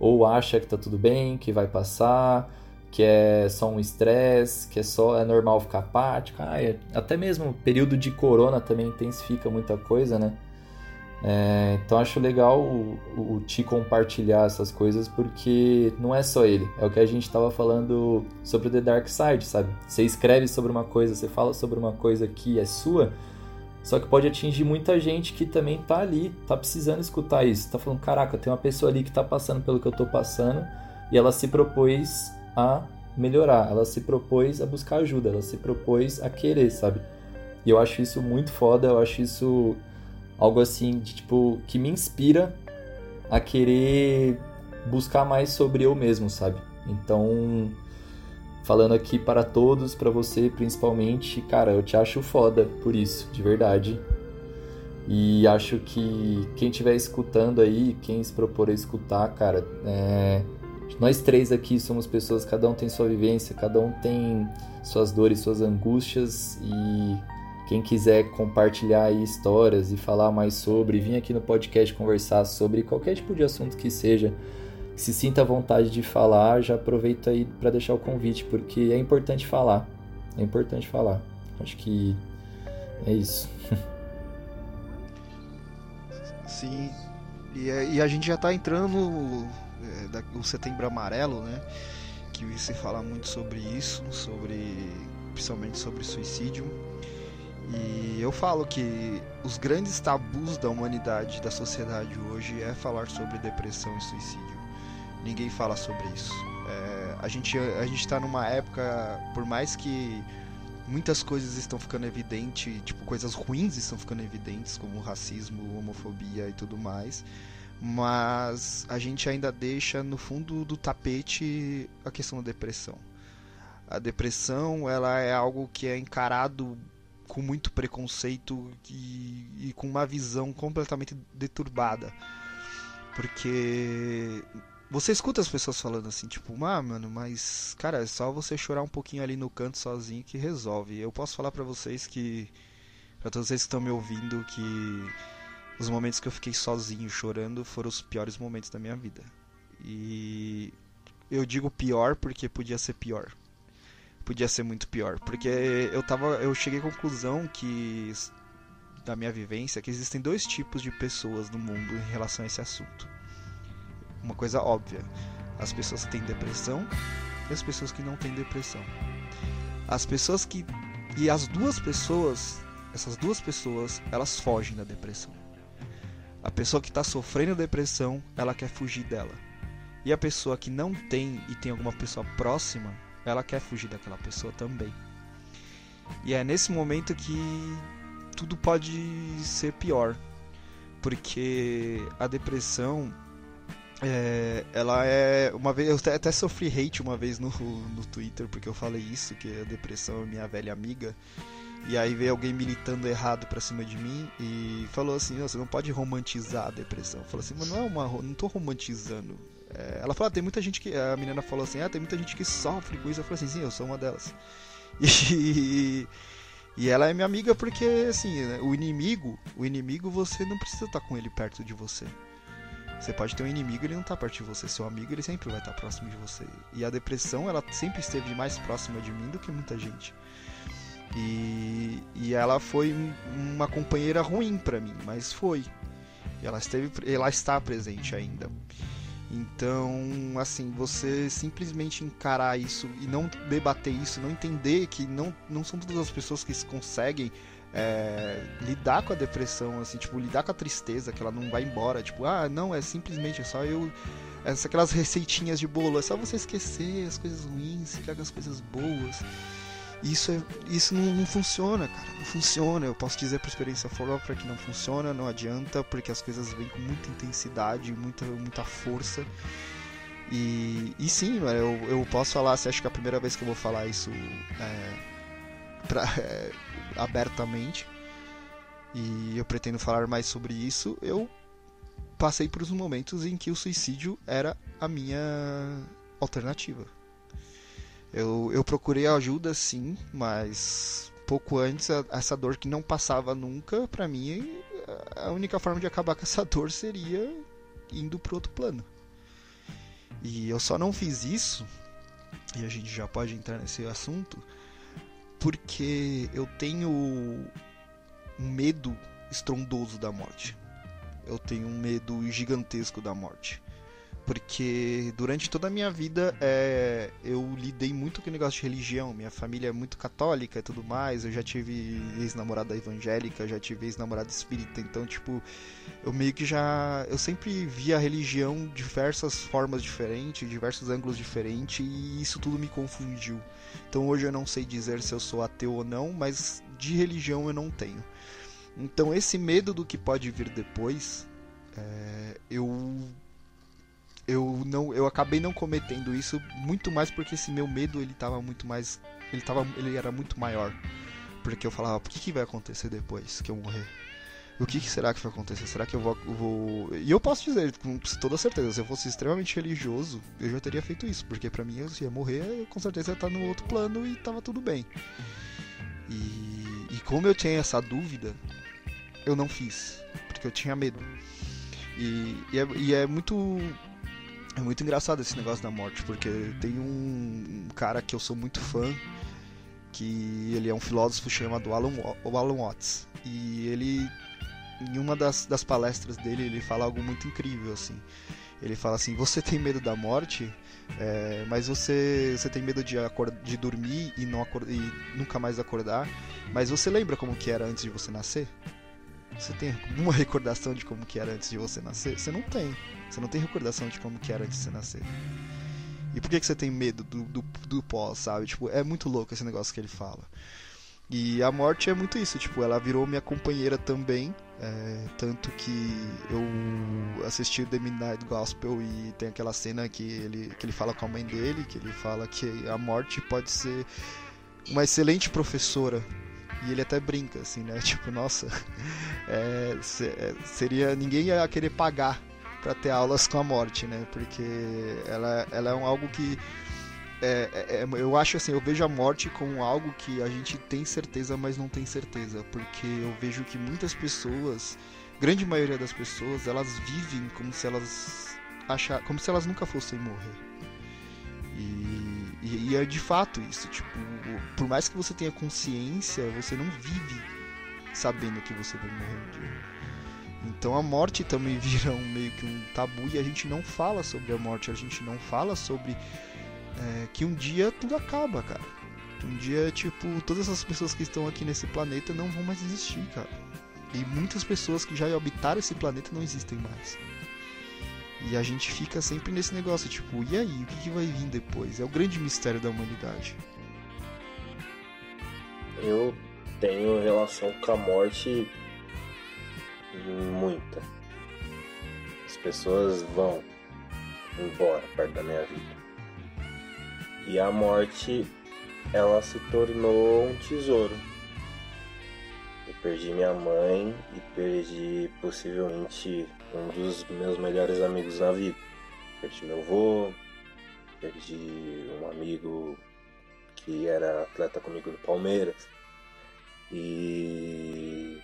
ou acha que tá tudo bem, que vai passar, que é só um estresse, que é só é normal ficar apático. Ah, é, até mesmo período de corona também intensifica muita coisa, né? É, então acho legal o, o, Ti compartilhar essas coisas porque não é só ele, é o que a gente estava falando sobre The Dark Side, sabe? Você escreve sobre uma coisa, você fala sobre uma coisa que é sua, só que pode atingir muita gente que também tá ali, tá precisando escutar isso, tá falando, caraca, tem uma pessoa ali que tá passando pelo que eu tô passando e ela se propôs a melhorar, ela se propôs a buscar ajuda, ela se propôs a querer, sabe? E eu acho isso muito foda, eu acho isso algo assim de tipo que me inspira a querer buscar mais sobre eu mesmo, sabe? Então, falando aqui para todos, para você principalmente, cara, eu te acho foda por isso, de verdade. E acho que quem estiver escutando aí, quem se propor a escutar, cara, é... nós três aqui somos pessoas, cada um tem sua vivência, cada um tem suas dores, suas angústias e quem quiser compartilhar histórias e falar mais sobre, vir aqui no podcast conversar sobre qualquer tipo de assunto que seja, se sinta à vontade de falar, já aproveita aí para deixar o convite, porque é importante falar. É importante falar. Acho que é isso. Sim. E, é, e a gente já está entrando no é, setembro amarelo, né? Que se fala muito sobre isso, sobre principalmente sobre suicídio. E eu falo que os grandes tabus da humanidade, da sociedade hoje, é falar sobre depressão e suicídio. Ninguém fala sobre isso. É, a gente a está numa época, por mais que muitas coisas estão ficando evidentes, tipo coisas ruins estão ficando evidentes, como racismo, homofobia e tudo mais, mas a gente ainda deixa no fundo do tapete a questão da depressão. A depressão, ela é algo que é encarado com muito preconceito e, e com uma visão completamente deturbada. Porque você escuta as pessoas falando assim, tipo, ah, mano, mas, cara, é só você chorar um pouquinho ali no canto sozinho que resolve. Eu posso falar para vocês que, pra todos vocês que estão me ouvindo, que os momentos que eu fiquei sozinho chorando foram os piores momentos da minha vida. E eu digo pior porque podia ser pior. Podia ser muito pior, porque eu tava, eu cheguei à conclusão que da minha vivência que existem dois tipos de pessoas no mundo em relação a esse assunto. Uma coisa óbvia, as pessoas que têm depressão e as pessoas que não têm depressão. As pessoas que e as duas pessoas, essas duas pessoas, elas fogem da depressão. A pessoa que está sofrendo depressão, ela quer fugir dela. E a pessoa que não tem e tem alguma pessoa próxima, ela quer fugir daquela pessoa também. E é nesse momento que tudo pode ser pior, porque a depressão é, ela é uma vez eu até, sofri hate uma vez no, no Twitter porque eu falei isso que a depressão é minha velha amiga e aí veio alguém militando errado pra cima de mim e falou assim, você não pode romantizar a depressão. Falei assim, mas não é uma. não tô romantizando. É, ela falou, ah, tem muita gente que. A menina falou assim, ah, tem muita gente que sofre com isso. Eu falei assim, sim, eu sou uma delas. E, e ela é minha amiga porque, assim, né, o inimigo, o inimigo você não precisa estar com ele perto de você. Você pode ter um inimigo ele não tá perto de você. Seu amigo, ele sempre vai estar próximo de você. E a depressão, ela sempre esteve mais próxima de mim do que muita gente. E, e ela foi uma companheira ruim para mim, mas foi. Ela, esteve, ela está presente ainda. Então, assim, você simplesmente encarar isso e não debater isso, não entender que não, não são todas as pessoas que conseguem é, lidar com a depressão, assim, tipo, lidar com a tristeza, que ela não vai embora, tipo, ah, não, é simplesmente é só eu. Essas aquelas receitinhas de bolo, é só você esquecer as coisas ruins, ficar com as coisas boas. Isso, é, isso não, não, funciona, cara. Não funciona. Eu posso dizer por experiência própria que não funciona, não adianta, porque as coisas vêm com muita intensidade, muita, muita força. E, e sim, eu, eu posso falar, você acha que é a primeira vez que eu vou falar isso é, pra, é, abertamente, e eu pretendo falar mais sobre isso, eu passei por uns momentos em que o suicídio era a minha alternativa. Eu, eu procurei ajuda sim, mas pouco antes a, essa dor que não passava nunca, para mim a única forma de acabar com essa dor seria indo pro outro plano. E eu só não fiz isso, e a gente já pode entrar nesse assunto, porque eu tenho um medo estrondoso da morte. Eu tenho um medo gigantesco da morte porque durante toda a minha vida é, eu lidei muito com o negócio de religião. Minha família é muito católica e tudo mais. Eu já tive ex-namorada evangélica, já tive ex-namorada espírita. Então, tipo, eu meio que já. Eu sempre via a religião de diversas formas diferentes, diversos ângulos diferentes, e isso tudo me confundiu. Então, hoje eu não sei dizer se eu sou ateu ou não, mas de religião eu não tenho. Então, esse medo do que pode vir depois, é, eu eu não eu acabei não cometendo isso muito mais porque esse meu medo ele tava muito mais ele tava ele era muito maior. Porque eu falava o que, que vai acontecer depois que eu morrer? O que, que será que vai acontecer? Será que eu vou, vou, e eu posso dizer com toda certeza se eu fosse extremamente religioso eu já teria feito isso. Porque para mim eu ia morrer eu, com certeza ia estar no outro plano e tava tudo bem. E, e como eu tinha essa dúvida eu não fiz. Porque eu tinha medo. E, e, é, e é muito é muito engraçado esse negócio da morte, porque tem um, cara que eu sou muito fã, que ele é um filósofo chamado Alan, Alan Watts. E ele, em uma das, das palestras dele, ele fala algo muito incrível, assim. Ele fala assim, você tem medo da morte, é, mas você, você tem medo de, de dormir e, não e nunca mais acordar, mas você lembra como que era antes de você nascer? Você tem alguma recordação de como que era antes de você nascer? Você não tem. Você não tem recordação de como que era antes de você nascer. E por que, que você tem medo do, do, do pós, sabe? Tipo, é muito louco esse negócio que ele fala. E a morte é muito isso, tipo, ela virou minha companheira também. É, tanto que eu assisti The Midnight Gospel e tem aquela cena que ele, que ele fala com a mãe dele, que ele fala que a morte pode ser uma excelente professora. E ele até brinca, assim, né? Tipo, nossa, é, é seria. ninguém ia querer pagar para ter aulas com a morte, né? Porque ela, ela é um, algo que é, é, é, eu acho assim, eu vejo a morte como algo que a gente tem certeza, mas não tem certeza, porque eu vejo que muitas pessoas, grande maioria das pessoas, elas vivem como se elas achar, como se elas nunca fossem morrer. E, E, e, é de fato isso, tipo, por mais que você tenha consciência, você não vive sabendo que você vai morrer um dia. Então a morte também vira um, meio que um tabu e a gente não fala sobre a morte, a gente não fala sobre é, que um dia tudo acaba, cara. Um dia, tipo, todas as pessoas que estão aqui nesse planeta não vão mais existir, cara. E muitas pessoas que já habitaram esse planeta não existem mais. E a gente fica sempre nesse negócio, tipo, e aí, o que, que vai vir depois? É o grande mistério da humanidade. Eu tenho relação com a morte muita. As pessoas vão embora perto da minha vida. E a morte, ela se tornou um tesouro. Eu perdi minha mãe e perdi possivelmente um dos meus melhores amigos na vida. Perdi meu avô, perdi um amigo que era atleta comigo do Palmeiras. E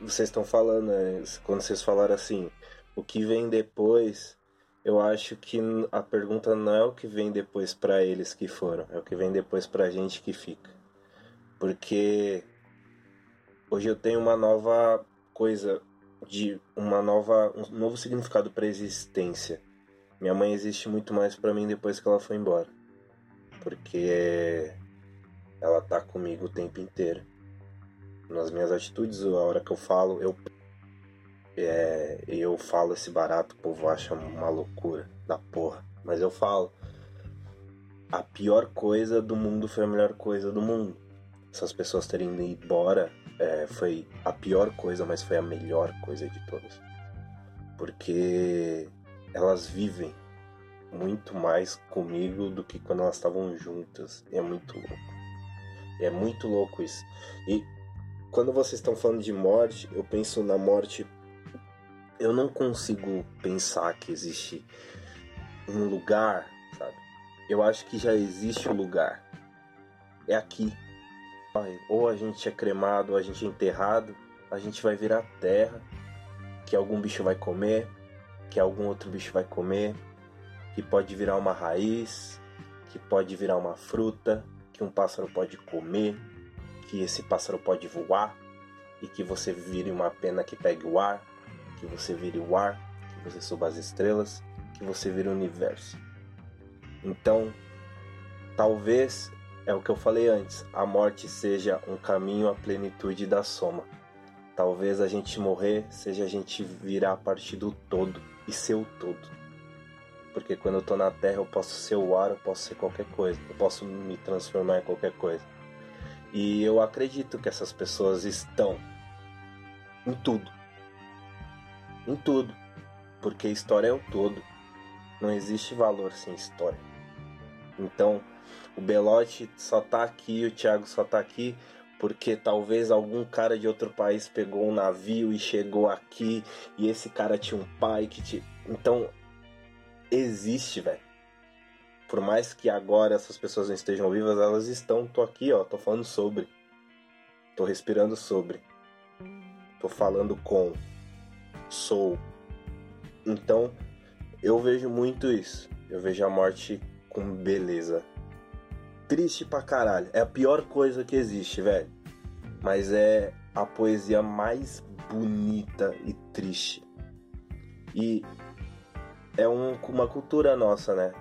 vocês estão falando, né, quando vocês falaram assim, o que vem depois, eu acho que a pergunta não é o que vem depois para eles que foram, é o que vem depois pra gente que fica. Porque hoje eu tenho uma nova coisa de uma nova um novo significado para existência. Minha mãe existe muito mais para mim depois que ela foi embora. Porque ela tá comigo o tempo inteiro. Nas minhas atitudes, a hora que eu falo, eu é, eu falo esse barato, o povo acha uma loucura da porra, mas eu falo. A pior coisa do mundo foi a melhor coisa do mundo. Essas pessoas terem ido embora é, foi a pior coisa, mas foi a melhor coisa de todas. Porque elas vivem muito mais comigo do que quando elas estavam juntas. É muito louco. É muito louco isso. E quando vocês estão falando de morte, eu penso na morte. Eu não consigo pensar que existe um lugar, sabe? Eu acho que já existe o um lugar. É aqui ou a gente é cremado ou a gente é enterrado, a gente vai virar terra, que algum bicho vai comer, que algum outro bicho vai comer, que pode virar uma raiz, que pode virar uma fruta, que um pássaro pode comer, que esse pássaro pode voar e que você vire uma pena que pegue o ar, que você vire o ar, que você suba as estrelas, que você vire o universo. Então, talvez é o que eu falei antes, a morte seja um caminho à plenitude da soma. Talvez a gente morrer seja a gente virar a partir do todo e ser o todo. Porque quando eu tô na terra eu posso ser o ar, eu posso ser qualquer coisa, eu posso me transformar em qualquer coisa. E eu acredito que essas pessoas estão em tudo. Em tudo. Porque história é o todo. Não existe valor sem história. Então, o Belotti só tá aqui, o Thiago só tá aqui porque talvez algum cara de outro país pegou um navio e chegou aqui e esse cara tinha um pai que te. Então, existe, velho. Por mais que agora essas pessoas não estejam vivas, elas estão. Tô aqui, ó, tô falando sobre. Tô respirando sobre. Tô falando com. Sou. Então, eu vejo muito isso. Eu vejo a morte com beleza triste pra caralho. É a pior coisa que existe, velho. Mas é a poesia mais bonita e triste. E é um, uma cultura nossa, né?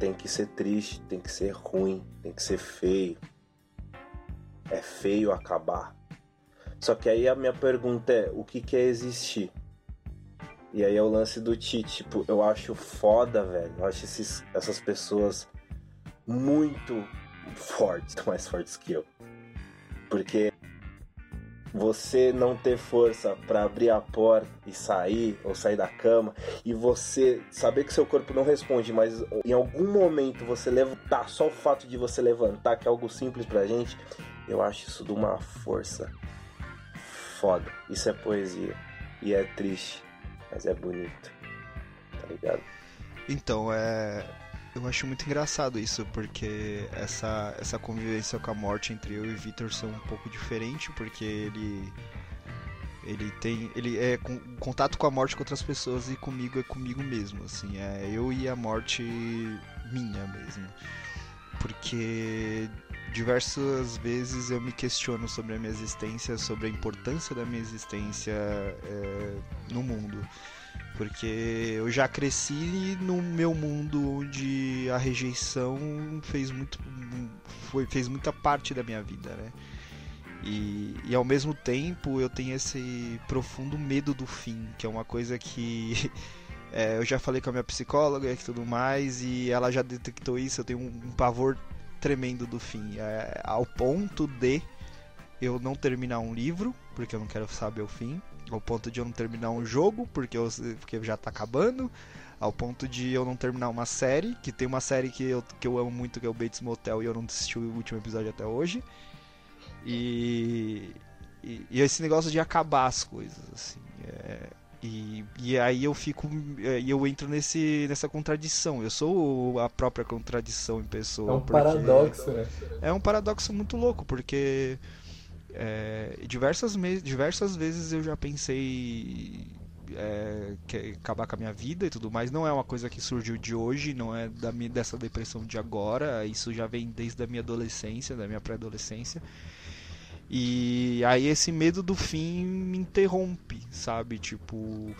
Tem que ser triste, tem que ser ruim, tem que ser feio. É feio acabar. Só que aí a minha pergunta é: o que, que é existir? E aí é o lance do Ti, tipo, eu acho foda, velho. Eu acho esses, essas pessoas muito fortes, mais fortes que eu. Porque você não ter força para abrir a porta e sair ou sair da cama e você saber que seu corpo não responde, mas em algum momento você levantar, só o fato de você levantar, que é algo simples pra gente, eu acho isso de uma força foda. Isso é poesia e é triste, mas é bonito. Tá ligado? Então, é eu acho muito engraçado isso, porque essa, essa convivência com a morte entre eu e Victor são um pouco diferente, porque ele ele tem ele é com, contato com a morte com outras pessoas e comigo é comigo mesmo assim é eu e a morte minha mesmo. Porque diversas vezes eu me questiono sobre a minha existência, sobre a importância da minha existência é, no mundo. Porque eu já cresci no meu mundo onde a rejeição fez, muito, foi, fez muita parte da minha vida, né? E, e ao mesmo tempo eu tenho esse profundo medo do fim, que é uma coisa que é, eu já falei com a minha psicóloga e tudo mais, e ela já detectou isso. Eu tenho um, pavor tremendo do fim, é, ao ponto de eu não terminar um livro, porque eu não quero saber o fim, ao ponto de eu não terminar um jogo, porque, eu, porque já tá acabando, ao ponto de eu não terminar uma série, que tem uma série que eu, que eu amo muito, que é o Bates Motel, e eu não assisti o último episódio até hoje. E, e, e, esse negócio de acabar as coisas, assim. É, e, e aí eu fico. É, e eu entro nesse, nessa contradição. Eu sou a própria contradição em pessoa. É um paradoxo, né? É um paradoxo muito louco, porque. É, diversas, diversas vezes eu já pensei é, acabar com a minha vida e tudo mais. Não é uma coisa que surgiu de hoje, não é da minha, dessa depressão de agora. Isso já vem desde a minha adolescência, da minha pré-adolescência. E aí esse medo do fim me interrompe, sabe? Tipo.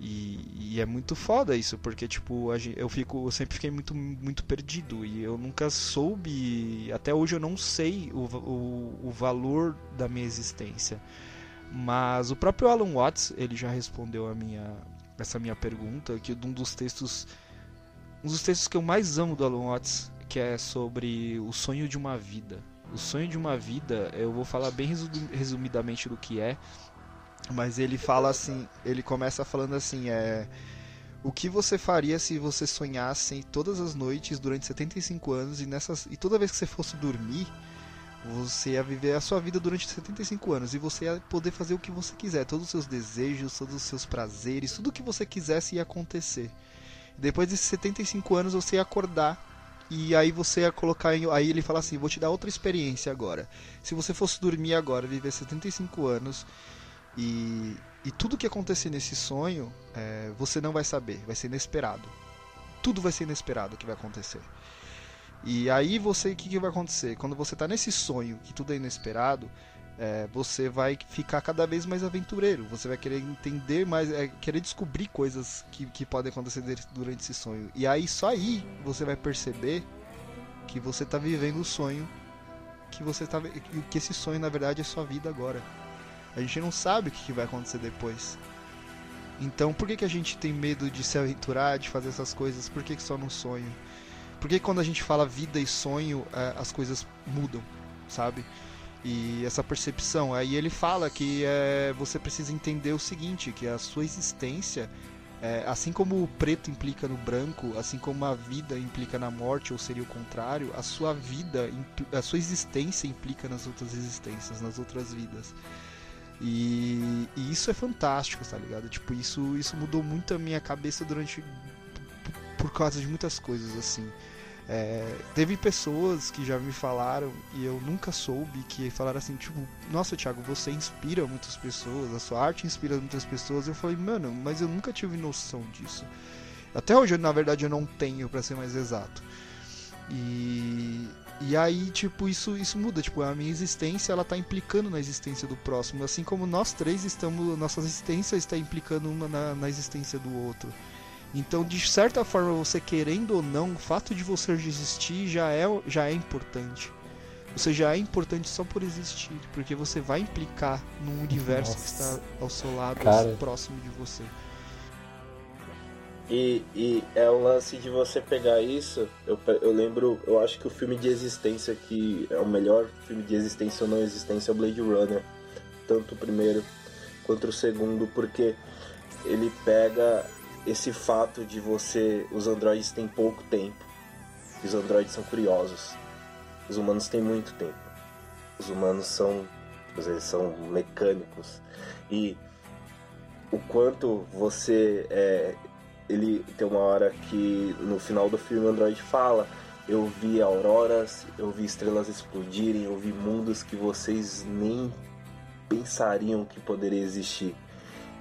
E, e, é muito foda isso, porque tipo, eu fico, eu sempre fiquei muito, muito perdido e eu nunca soube, até hoje eu não sei o, o, o valor da minha existência. Mas o próprio Alan Watts, ele já respondeu a minha, essa minha pergunta, que um dos textos, um dos textos que eu mais amo do Alan Watts, que é sobre o sonho de uma vida. O sonho de uma vida, eu vou falar bem resumidamente do que é, mas ele fala assim, ele começa falando assim, é o que você faria se você sonhasse todas as noites durante 75 anos e nessas e toda vez que você fosse dormir, você ia viver a sua vida durante 75 anos e você ia poder fazer o que você quiser, todos os seus desejos, todos os seus prazeres, tudo o que você quisesse ia acontecer. Depois desses 75 anos você ia acordar e aí você ia colocar em. Aí ele fala assim: vou te dar outra experiência agora. Se você fosse dormir agora, viver 75 anos e, e tudo que acontecer nesse sonho, é, você não vai saber, vai ser inesperado. Tudo vai ser inesperado que vai acontecer. E aí você, o que, que vai acontecer? Quando você está nesse sonho, que tudo é inesperado, é, você vai ficar cada vez mais aventureiro. Você vai querer entender mais, é, querer descobrir coisas que, que podem acontecer durante esse sonho. E aí só aí você vai perceber que você está vivendo o sonho, que você tá que esse sonho na verdade é sua vida agora. A gente não sabe o que, vai acontecer depois. Então por que, que a gente tem medo de se aventurar, de fazer essas coisas? Por que, que só no sonho? Por que quando a gente fala vida e sonho, é, as coisas mudam, sabe? e essa percepção. Aí ele fala que é, você precisa entender o seguinte, que a sua existência, é, assim como o preto implica no branco, assim como a vida implica na morte, ou seria o contrário, a sua vida, a sua existência implica nas outras existências, nas outras vidas. E, e isso é fantástico, tá ligado? Tipo, isso, isso mudou muito a minha cabeça durante. por causa de muitas coisas, assim. É, teve pessoas que já me falaram e eu nunca soube que falaram assim, tipo, nossa Thiago, você inspira muitas pessoas, a sua arte inspira muitas pessoas. Eu falei, mano, mas eu nunca tive noção disso. Até hoje, na verdade, eu não tenho, para ser mais exato. E, e aí, tipo, isso, isso muda. Tipo, a minha existência, ela tá implicando na existência do próximo. Assim como nós três estamos, nossa existência está implicando uma na, na existência do outro. Então, de certa forma, você querendo ou não, o fato de você existir já é, já é importante. Você já é importante só por existir, porque você vai implicar num universo Nossa. que está ao seu lado, Cara. próximo de você. E, e é o lance de você pegar isso. Eu, eu lembro, eu acho que o filme de existência que é o melhor filme de existência ou não existência é o Blade Runner. Tanto o primeiro quanto o segundo, porque ele pega esse fato de você. Os androides têm pouco tempo. Os androides são curiosos. Os humanos têm muito tempo. Os humanos são. Eles são mecânicos. E o quanto você. É, ele tem uma hora que no final do filme o android fala. Eu vi auroras, eu vi estrelas explodirem, eu vi mundos que vocês nem pensariam que poderia existir.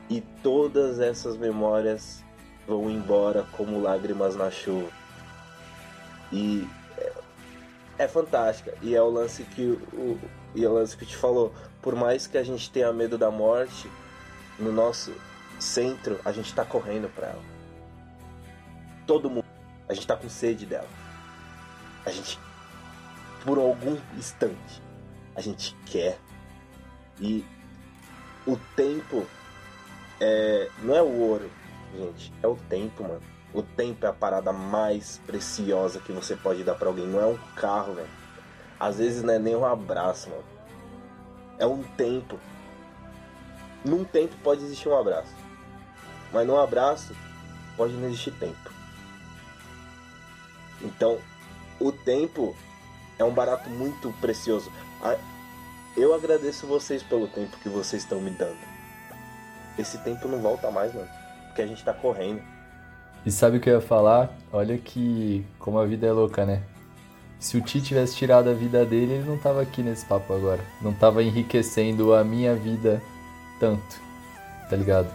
E todas essas memórias vão embora como lágrimas na chuva. E é, é fantástica. E é o lance que o, e é o lance que te falou. Por mais que a gente tenha medo da morte, no nosso centro a gente tá correndo para ela. Todo mundo. A gente tá com sede dela. A gente, por algum instante, a gente quer. E o tempo é, não é o ouro, gente, é o tempo, mano. O tempo é a parada mais preciosa que você pode dar para alguém. Não é um carro, velho. Às vezes não é nem um abraço, mano. É um tempo. Num tempo pode existir um abraço. Mas num abraço pode não existir tempo. Então, o tempo é um barato muito precioso. Eu agradeço vocês pelo tempo que vocês estão me dando. Esse tempo não volta mais, mano. Porque a gente tá correndo. E sabe o que eu ia falar? Olha que como a vida é louca, né? Se o Ti tivesse tirado a vida dele, ele não tava aqui nesse papo agora. Não tava enriquecendo a minha vida tanto. Tá ligado?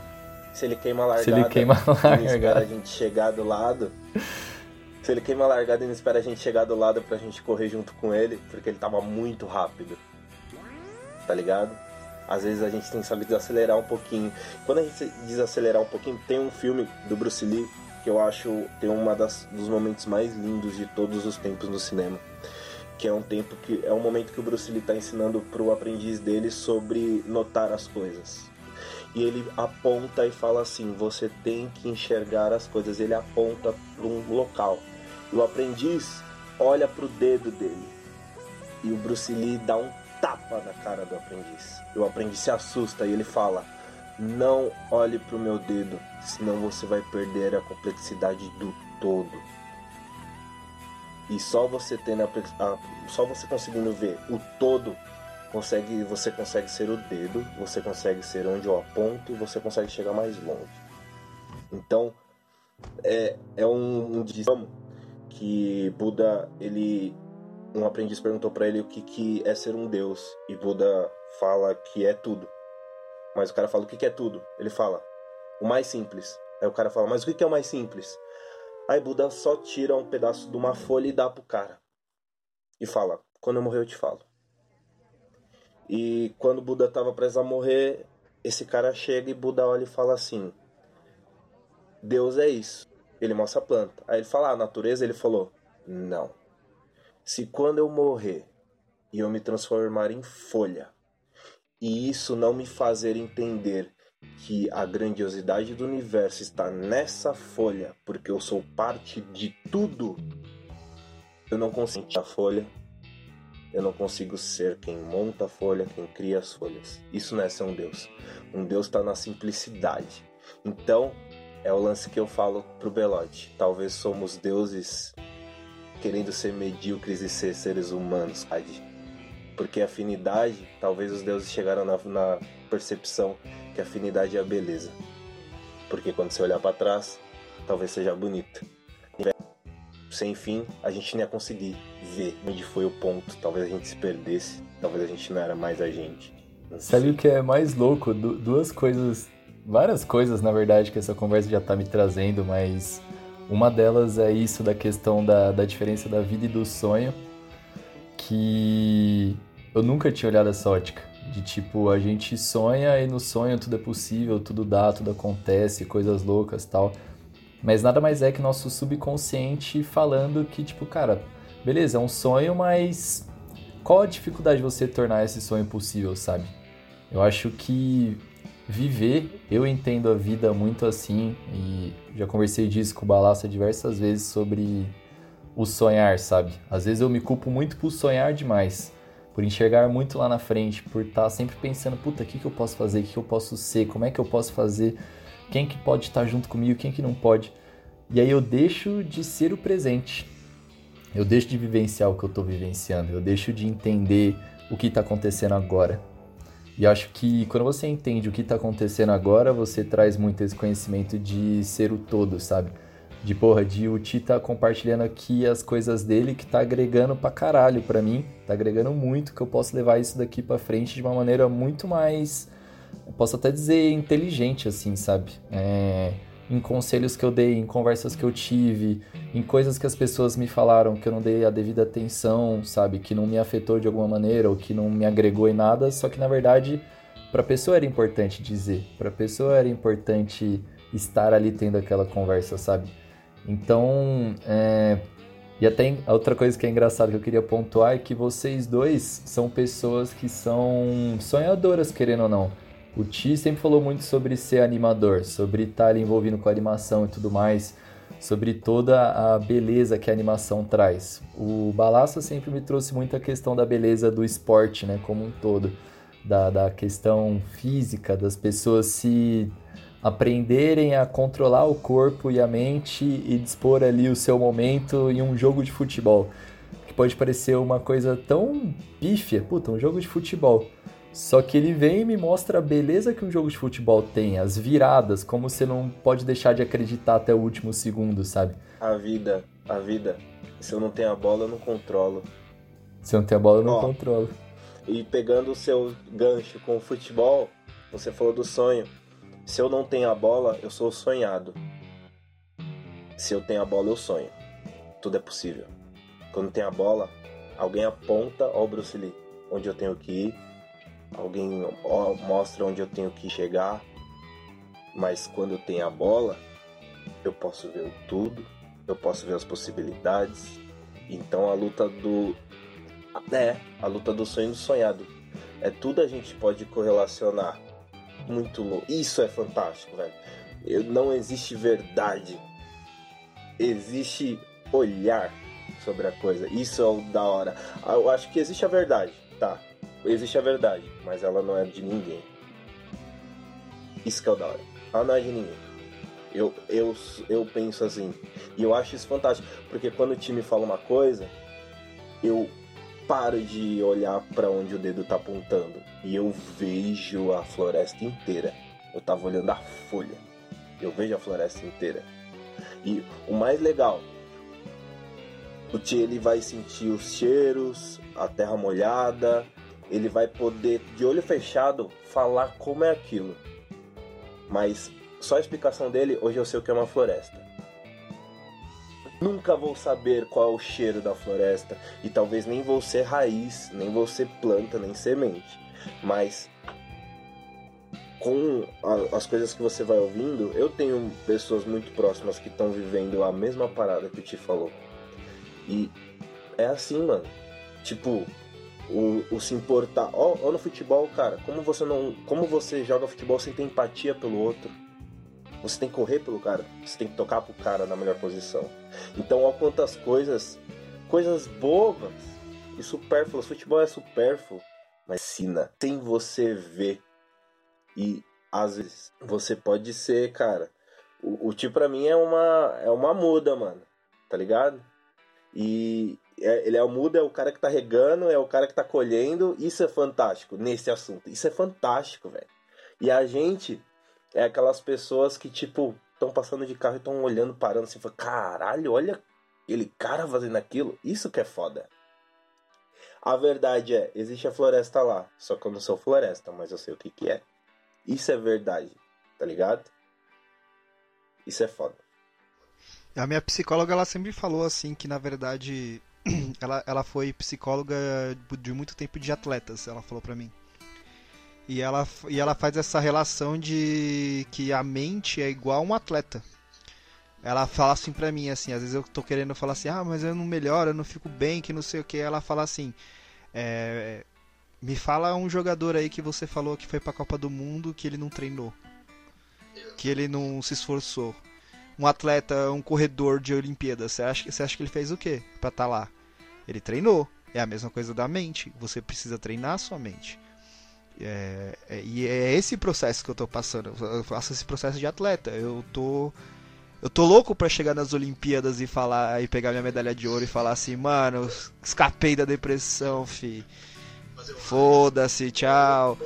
Se ele queima a largada, Se ele queima a largada. a gente chegar do lado. Se ele queima a largada e não espera a gente chegar do lado pra gente correr junto com ele, porque ele tava muito rápido. Tá ligado? Às vezes a gente tem que saber desacelerar um pouquinho. Quando a gente desacelerar um pouquinho, tem um filme do Bruce Lee que eu acho tem uma das dos momentos mais lindos de todos os tempos no cinema, que é um tempo que é um momento que o Bruce Lee está ensinando pro aprendiz dele sobre notar as coisas. E ele aponta e fala assim: você tem que enxergar as coisas. Ele aponta para um local. E o aprendiz olha pro dedo dele. E o Bruce Lee dá um tapa na cara do aprendiz. E o aprendiz se assusta e ele fala: Não olhe pro meu dedo, senão você vai perder a complexidade do todo. E só você tendo a, a, só você conseguindo ver o todo, consegue, você consegue ser o dedo, você consegue ser onde eu aponto e você consegue chegar mais longe. Então, é, é um, um que Buda ele um aprendiz perguntou para ele o que, que é ser um deus e Buda fala que é tudo. Mas o cara fala o que, que é tudo? Ele fala o mais simples. Aí o cara fala, mas o que, que é o mais simples? Aí Buda só tira um pedaço de uma folha e dá pro cara. E fala, quando eu morrer eu te falo. E quando Buda estava prestes a morrer, esse cara chega e Buda olha e fala assim: Deus é isso. Ele mostra a planta. Aí ele fala: ah, a natureza? Ele falou: Não. Se quando eu morrer e eu me transformar em folha, e isso não me fazer entender que a grandiosidade do universo está nessa folha, porque eu sou parte de tudo, eu não consigo a folha, eu não consigo ser quem monta a folha, quem cria as folhas. Isso não é ser um Deus. Um Deus está na simplicidade. Então, é o lance que eu falo pro Belote. Talvez somos deuses querendo ser medíocres e ser seres humanos, sabe? Porque afinidade, talvez os deuses chegaram na, na percepção que afinidade é a beleza. Porque quando você olhar para trás, talvez seja bonito. Sem fim, a gente nem ia conseguir ver onde foi o ponto. Talvez a gente se perdesse, talvez a gente não era mais a gente. Sabe o que é mais louco? Du duas coisas, várias coisas na verdade que essa conversa já tá me trazendo, mas uma delas é isso da questão da, da diferença da vida e do sonho, que eu nunca tinha olhado essa ótica. De tipo, a gente sonha e no sonho tudo é possível, tudo dá, tudo acontece, coisas loucas tal. Mas nada mais é que nosso subconsciente falando que, tipo, cara, beleza, é um sonho, mas qual a dificuldade de você tornar esse sonho possível, sabe? Eu acho que viver, eu entendo a vida muito assim, e já conversei disso com o Balassa diversas vezes sobre o sonhar, sabe? Às vezes eu me culpo muito por sonhar demais, por enxergar muito lá na frente, por estar tá sempre pensando, puta, o que, que eu posso fazer, o que, que eu posso ser, como é que eu posso fazer, quem que pode estar junto comigo, quem que não pode. E aí eu deixo de ser o presente. Eu deixo de vivenciar o que eu estou vivenciando, eu deixo de entender o que está acontecendo agora. E acho que quando você entende o que está acontecendo agora, você traz muito esse conhecimento de ser o todo, sabe? De porra, de o Ti tá compartilhando aqui as coisas dele que tá agregando pra caralho pra mim, tá agregando muito, que eu posso levar isso daqui pra frente de uma maneira muito mais, posso até dizer, inteligente, assim, sabe? É, em conselhos que eu dei, em conversas que eu tive, em coisas que as pessoas me falaram que eu não dei a devida atenção, sabe? Que não me afetou de alguma maneira ou que não me agregou em nada, só que na verdade para a pessoa era importante dizer, para a pessoa era importante estar ali tendo aquela conversa, sabe? Então, é... e até outra coisa que é engraçada que eu queria pontuar é que vocês dois são pessoas que são sonhadoras, querendo ou não. O Ti sempre falou muito sobre ser animador, sobre estar ali envolvido com a animação e tudo mais, sobre toda a beleza que a animação traz. O Balaça sempre me trouxe muita questão da beleza do esporte, né, como um todo, da, da questão física, das pessoas se aprenderem a controlar o corpo e a mente e dispor ali o seu momento em um jogo de futebol. Que pode parecer uma coisa tão pífia, puta, um jogo de futebol. Só que ele vem e me mostra a beleza que um jogo de futebol tem, as viradas, como você não pode deixar de acreditar até o último segundo, sabe? A vida, a vida. Se eu não tenho a bola, eu não controlo. Se eu não tenho a bola, eu não Ó, controlo. E pegando o seu gancho com o futebol, você falou do sonho. Se eu não tenho a bola, eu sou sonhado. Se eu tenho a bola, eu sonho. Tudo é possível. Quando tem a bola, alguém aponta ao Bruce Lee, onde eu tenho que ir alguém mostra onde eu tenho que chegar, mas quando tenho a bola, eu posso ver tudo, eu posso ver as possibilidades. Então a luta do é, a luta do sonho do sonhado. É tudo a gente pode correlacionar. Muito louco. Isso é fantástico, velho. Eu, não existe verdade. Existe olhar sobre a coisa. Isso é o da hora. Eu acho que existe a verdade, tá? Existe a verdade, mas ela não é de ninguém. Isso que é o da hora. Ela não é de ninguém. Eu, eu, eu penso assim. E eu acho isso fantástico. Porque quando o time fala uma coisa, eu paro de olhar para onde o dedo tá apontando. E eu vejo a floresta inteira. Eu tava olhando a folha. Eu vejo a floresta inteira. E o mais legal, o tio ele vai sentir os cheiros, a terra molhada, ele vai poder, de olho fechado, falar como é aquilo. Mas só a explicação dele, hoje eu sei o que é uma floresta. Nunca vou saber qual é o cheiro da floresta e talvez nem vou ser raiz, nem vou ser planta, nem semente. Mas com a, as coisas que você vai ouvindo, eu tenho pessoas muito próximas que estão vivendo a mesma parada que o Ti falou. E é assim, mano. Tipo, o, o se importar. Ó, no futebol, cara, como você não. Como você joga futebol sem ter empatia pelo outro. Você tem que correr pelo cara, você tem que tocar pro cara na melhor posição. Então, ó, quantas coisas. Coisas bobas e supérfluas. Futebol é supérfluo, mas ensina. Sem você ver. E às vezes você pode ser, cara. O, o tio pra mim é uma, é uma muda, mano. Tá ligado? E, é, ele é o mudo, é o cara que tá regando, é o cara que tá colhendo. Isso é fantástico nesse assunto. Isso é fantástico, velho. E a gente é aquelas pessoas que, tipo, estão passando de carro e estão olhando, parando assim, falando, caralho, olha aquele cara fazendo aquilo. Isso que é foda. A verdade é, existe a floresta lá. Só que eu não sou floresta, mas eu sei o que que é. Isso é verdade, tá ligado? Isso é foda. A minha psicóloga, ela sempre falou assim que, na verdade, ela, ela foi psicóloga de muito tempo de atletas, ela falou pra mim. E ela, e ela faz essa relação de que a mente é igual a um atleta. Ela fala assim pra mim, assim, às vezes eu tô querendo falar assim, ah, mas eu não melhoro, eu não fico bem, que não sei o que. Ela fala assim, é, me fala um jogador aí que você falou que foi pra Copa do Mundo que ele não treinou. Que ele não se esforçou um atleta, um corredor de Olimpíadas, você acha, você acha que ele fez o quê para estar tá lá? Ele treinou. É a mesma coisa da mente. Você precisa treinar a sua mente. É, é, e é esse processo que eu tô passando. Eu faço esse processo de atleta. Eu tô. Eu tô louco pra chegar nas Olimpíadas e falar e pegar minha medalha de ouro e falar assim, mano, escapei da depressão, fi. Foda-se, tchau.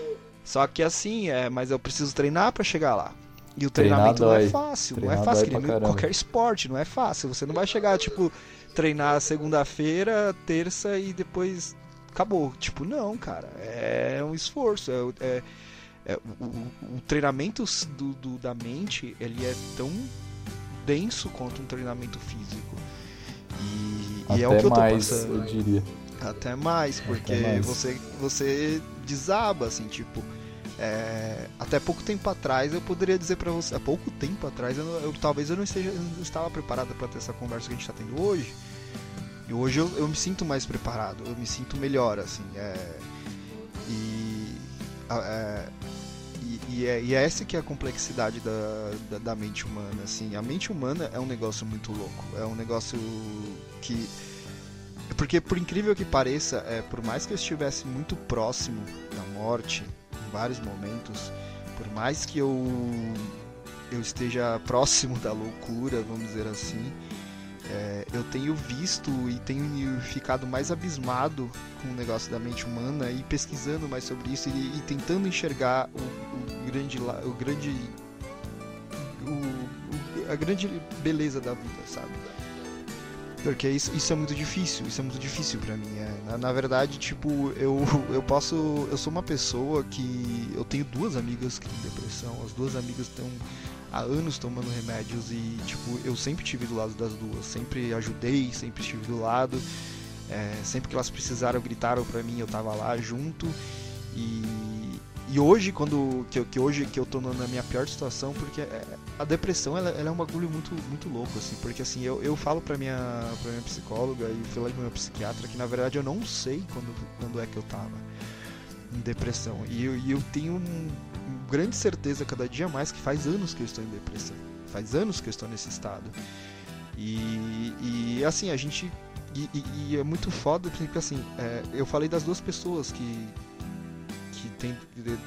Só que assim, é, mas eu preciso treinar para chegar lá. E o treinamento não é fácil, treinar não é fácil, que qualquer esporte, não é fácil. Você não vai chegar, tipo, treinar segunda-feira, terça e depois acabou. Tipo, não, cara. É um esforço. É, é, é, o, o, treinamento do, do, da mente ele é tão denso quanto um treinamento físico. E, Até e é o que eu tô mais, passando. eu diria. Até mais, porque Até mais. Você, você desaba, assim, tipo. É, até pouco tempo atrás eu poderia dizer pra você. Há pouco tempo atrás eu, eu- talvez eu não, esteja, não estava preparado para ter essa conversa que a gente está tendo hoje. E hoje eu, eu me sinto mais preparado, eu me sinto melhor, assim. É, e, é, e, e é, e é essa que é a complexidade da, da, da mente humana, assim. A mente humana é um negócio muito louco, é um negócio que porque por incrível que pareça, é, por mais que eu estivesse muito próximo da morte vários momentos, por mais que eu eu esteja próximo da loucura, vamos dizer assim, é, eu tenho visto e tenho ficado mais abismado com o negócio da mente humana e pesquisando mais sobre isso e, e tentando enxergar o, o grande o grande o- a grande beleza da vida, sabe? Porque isso, isso é muito difícil, isso é muito difícil pra mim. é. Na, na verdade, tipo, eu, eu posso. Eu sou uma pessoa que. Eu tenho duas amigas que têm depressão, as duas amigas estão há anos tomando remédios e, tipo, eu sempre estive do lado das duas, sempre ajudei, sempre estive do lado. é, sempre que elas precisaram, gritaram pra mim, eu tava lá junto. E, e hoje, quando. Que, que hoje que eu tô na minha pior situação, porque é, a depressão ela, ela é um bagulho muito, muito louco, assim, porque assim, eu, eu falo pra minha, pra minha psicóloga e falei pro meu psiquiatra que na verdade eu não sei quando, quando é que eu tava em depressão. E eu, e eu tenho um, grande certeza cada dia mais que faz anos que eu estou em depressão. Faz anos que eu estou nesse estado. E, e assim, a gente. E, e- e é muito foda, porque assim, é, eu falei das duas pessoas que. que tem de-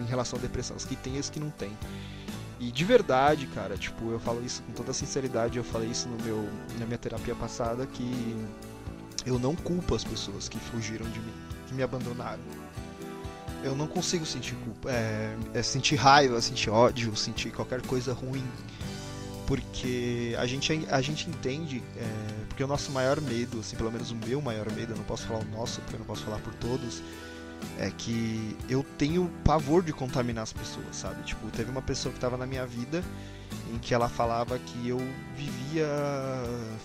em relação à depressão, as que tem e as que não tem. E de verdade, cara, tipo, eu falo isso com toda sinceridade, eu falei isso no meu, na minha terapia passada, que eu não culpo as pessoas que fugiram de mim, que me abandonaram. Eu não consigo sentir culpa, é, é sentir raiva, sentir ódio, sentir qualquer coisa ruim. Porque a gente, a gente entende, é, porque o nosso maior medo, assim, pelo menos o meu maior medo, eu não posso falar o nosso, porque eu não posso falar por todos, é que eu tenho pavor de contaminar as pessoas, sabe? Tipo, teve uma pessoa que estava na minha vida em que ela falava que eu vivia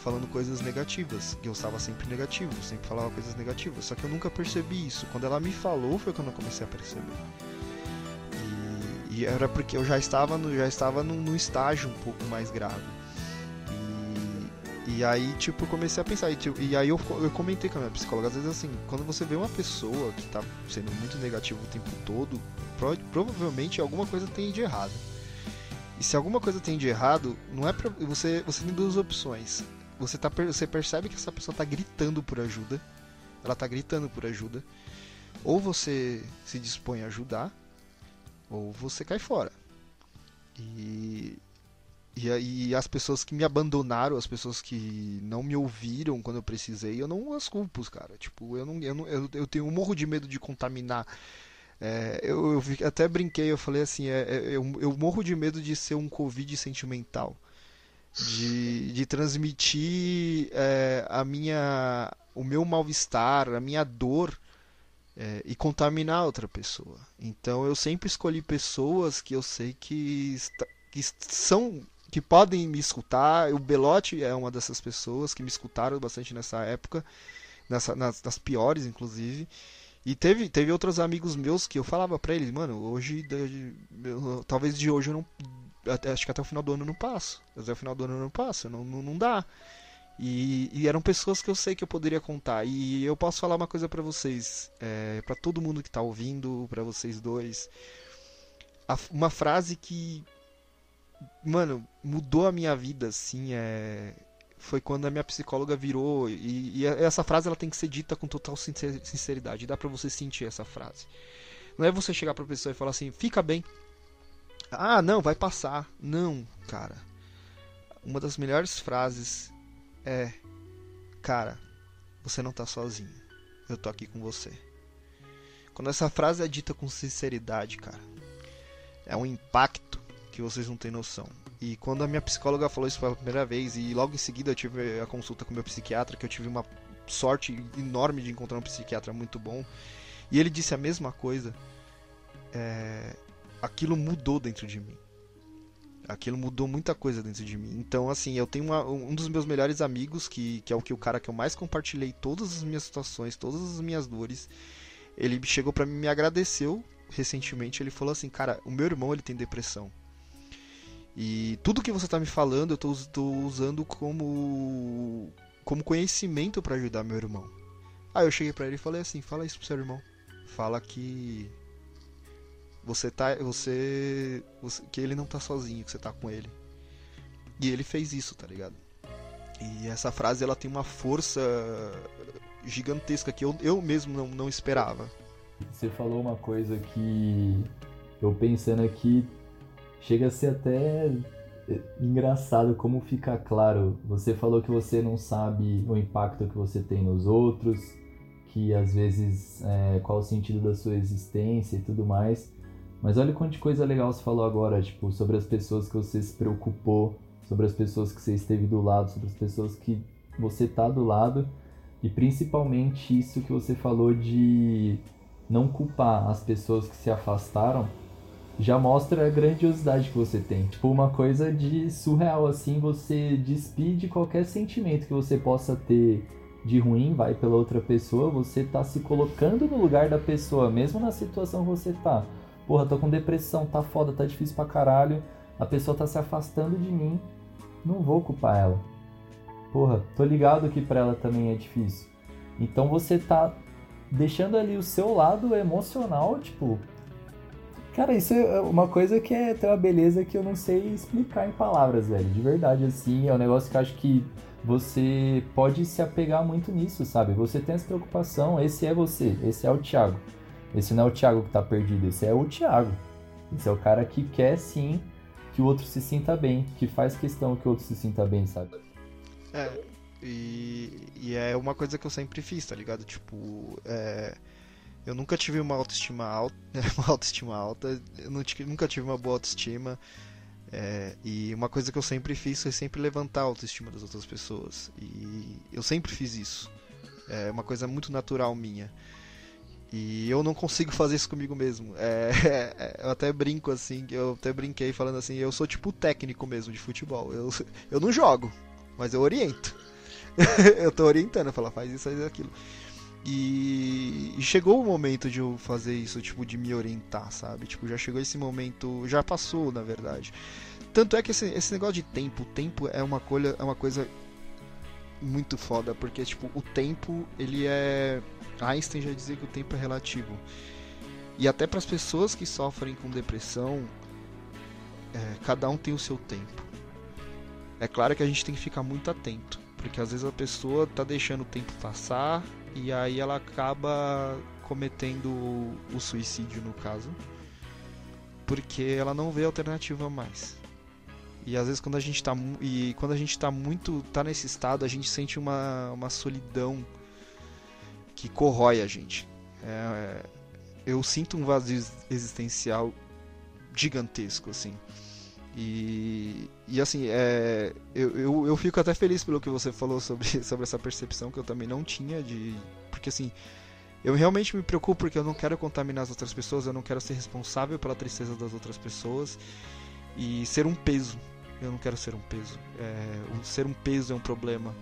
falando coisas negativas, que eu estava sempre negativo, sempre falava coisas negativas, só que eu nunca percebi isso. Quando ela me falou foi quando eu comecei a perceber. E, e era porque eu já estava no, já estava num, num estágio um pouco mais grave. E, aí, tipo, comecei a pensar. E, tipo, e aí eu, eu comentei com a minha psicóloga, às vezes assim, quando você vê uma pessoa que tá sendo muito negativa o tempo todo, pro- provavelmente alguma coisa tem de errado. E se alguma coisa tem de errado, não é pra. Você, você tem duas opções. Você, tá, você percebe que essa pessoa tá gritando por ajuda. Ela tá gritando por ajuda. Ou você se dispõe a ajudar, ou você cai fora. E, e aí as pessoas que me abandonaram, as pessoas que não me ouviram quando eu precisei, eu não as culpo, cara. Tipo, eu não, eu não, eu, eu tenho um morro de medo de contaminar. É, eu, eu até brinquei, eu falei assim, é, é, eu, eu morro de medo de ser um covid sentimental, de, de transmitir é, a minha, o meu mal-estar, a minha dor é, e contaminar outra pessoa. Então eu sempre escolhi pessoas que eu sei que, esta- que são que podem me escutar. O Belote é uma dessas pessoas que me escutaram bastante nessa época, nessa, nas, nas piores inclusive. E teve, teve outros amigos meus que eu falava pra eles, mano, hoje, eu- talvez de hoje eu não. até- acho que até o final do ano eu não passo. Até o final do ano eu não passo, não, não, não dá. E, e eram pessoas que eu sei que eu poderia contar. E eu posso falar uma coisa pra vocês, é, para todo mundo que tá ouvindo, pra vocês dois. A- uma frase que, mano, mudou a minha vida, assim, é, foi quando a minha psicóloga virou. E, e essa frase ela tem que ser dita com total sincer- sinceridade. Dá pra você sentir essa frase. Não é você chegar pra pessoa e falar assim, fica bem. Ah, não, vai passar. Não, cara. Uma das melhores frases é: Cara, você não tá sozinho. Eu tô aqui com você. Quando essa frase é dita com sinceridade, cara, é um impacto que vocês não têm noção. E quando a minha psicóloga falou isso pela primeira vez, e logo em seguida eu tive a consulta com meu psiquiatra, que eu tive uma sorte enorme de encontrar um psiquiatra muito bom, e ele disse a mesma coisa. é, aquilo mudou dentro de mim. Aquilo mudou muita coisa dentro de mim. Então, assim, eu tenho uma, um dos meus melhores amigos, que, que é o que o cara que eu mais compartilhei todas as minhas situações, todas as minhas dores. Ele chegou para mim me agradeceu recentemente. Ele falou assim: Cara, o meu irmão ele tem depressão. E tudo que você tá me falando eu tô usando como, como conhecimento para ajudar meu irmão. Aí eu cheguei para ele e falei assim: Fala isso pro seu irmão. Fala que você tá. Você, você. Que ele não tá sozinho, que você tá com ele. E ele fez isso, tá ligado? E essa frase ela tem uma força gigantesca que eu, eu mesmo não, não esperava. Você falou uma coisa que eu pensando aqui chega a ser até engraçado como fica claro. Você falou que você não sabe o impacto que você tem nos outros, que às vezes é, qual o sentido da sua existência e tudo mais. Mas olha quanta coisa legal você falou agora, tipo, sobre as pessoas que você se preocupou, sobre as pessoas que você esteve do lado, sobre as pessoas que você tá do lado e principalmente isso que você falou de não culpar as pessoas que se afastaram, já mostra a grandiosidade que você tem. Tipo, uma coisa de surreal assim, você despide qualquer sentimento que você possa ter de ruim, vai pela outra pessoa, você tá se colocando no lugar da pessoa, mesmo na situação que você tá porra, tô com depressão, tá foda, tá difícil pra caralho, a pessoa tá se afastando de mim, não vou culpar ela. Porra, tô ligado que pra ela também é difícil. Então você tá deixando ali o seu lado emocional, tipo. Cara, isso é uma coisa que é tem uma beleza que eu não sei explicar em palavras, velho. De verdade, assim, é um negócio que eu acho que você pode se apegar muito nisso, sabe? Você tem essa preocupação, esse é você, esse é o Thiago. Esse não é o Thiago que tá perdido, esse é o Thiago. Esse é o cara que quer sim que o outro se sinta bem, que faz questão que o outro se sinta bem, sabe? É, e, e é uma coisa que eu sempre fiz, tá ligado? Tipo, é, eu nunca tive uma autoestima alta, uma autoestima alta, eu nunca tive uma boa autoestima. É, e uma coisa que eu sempre fiz foi sempre levantar a autoestima das outras pessoas. E eu sempre fiz isso. É uma coisa muito natural minha. E eu não consigo fazer isso comigo mesmo. É, é, eu até brinco assim, eu até brinquei falando assim, eu sou tipo técnico mesmo de futebol. Eu, eu não jogo, mas eu oriento. eu tô orientando, eu falo, faz isso, faz aquilo. E, e, chegou o momento de eu fazer isso, tipo, de me orientar, sabe? Tipo, já chegou esse momento, já passou, na verdade. Tanto é que esse, esse negócio de tempo, tempo é uma coisa, é uma coisa muito foda, porque, tipo, o tempo, ele é Einstein já dizia que o tempo é relativo. E até para as pessoas que sofrem com depressão, é, cada um tem o seu tempo. É claro que a gente tem que ficar muito atento, porque às vezes a pessoa está deixando o tempo passar e aí ela acaba cometendo o suicídio no caso, porque ela não vê alternativa mais. E às vezes quando a gente está e quando a gente tá muito tá nesse estado, a gente sente uma, uma solidão que corrói a gente. É, eu sinto um vazio existencial gigantesco, assim. E, e assim, é, eu, eu, eu, fico até feliz pelo que você falou sobre, sobre essa percepção que eu também não tinha de. Porque assim, eu realmente me preocupo porque eu não quero contaminar as outras pessoas, eu não quero ser responsável pela tristeza das outras pessoas e ser um peso. Eu não quero ser um peso. É, ser um peso é um problema.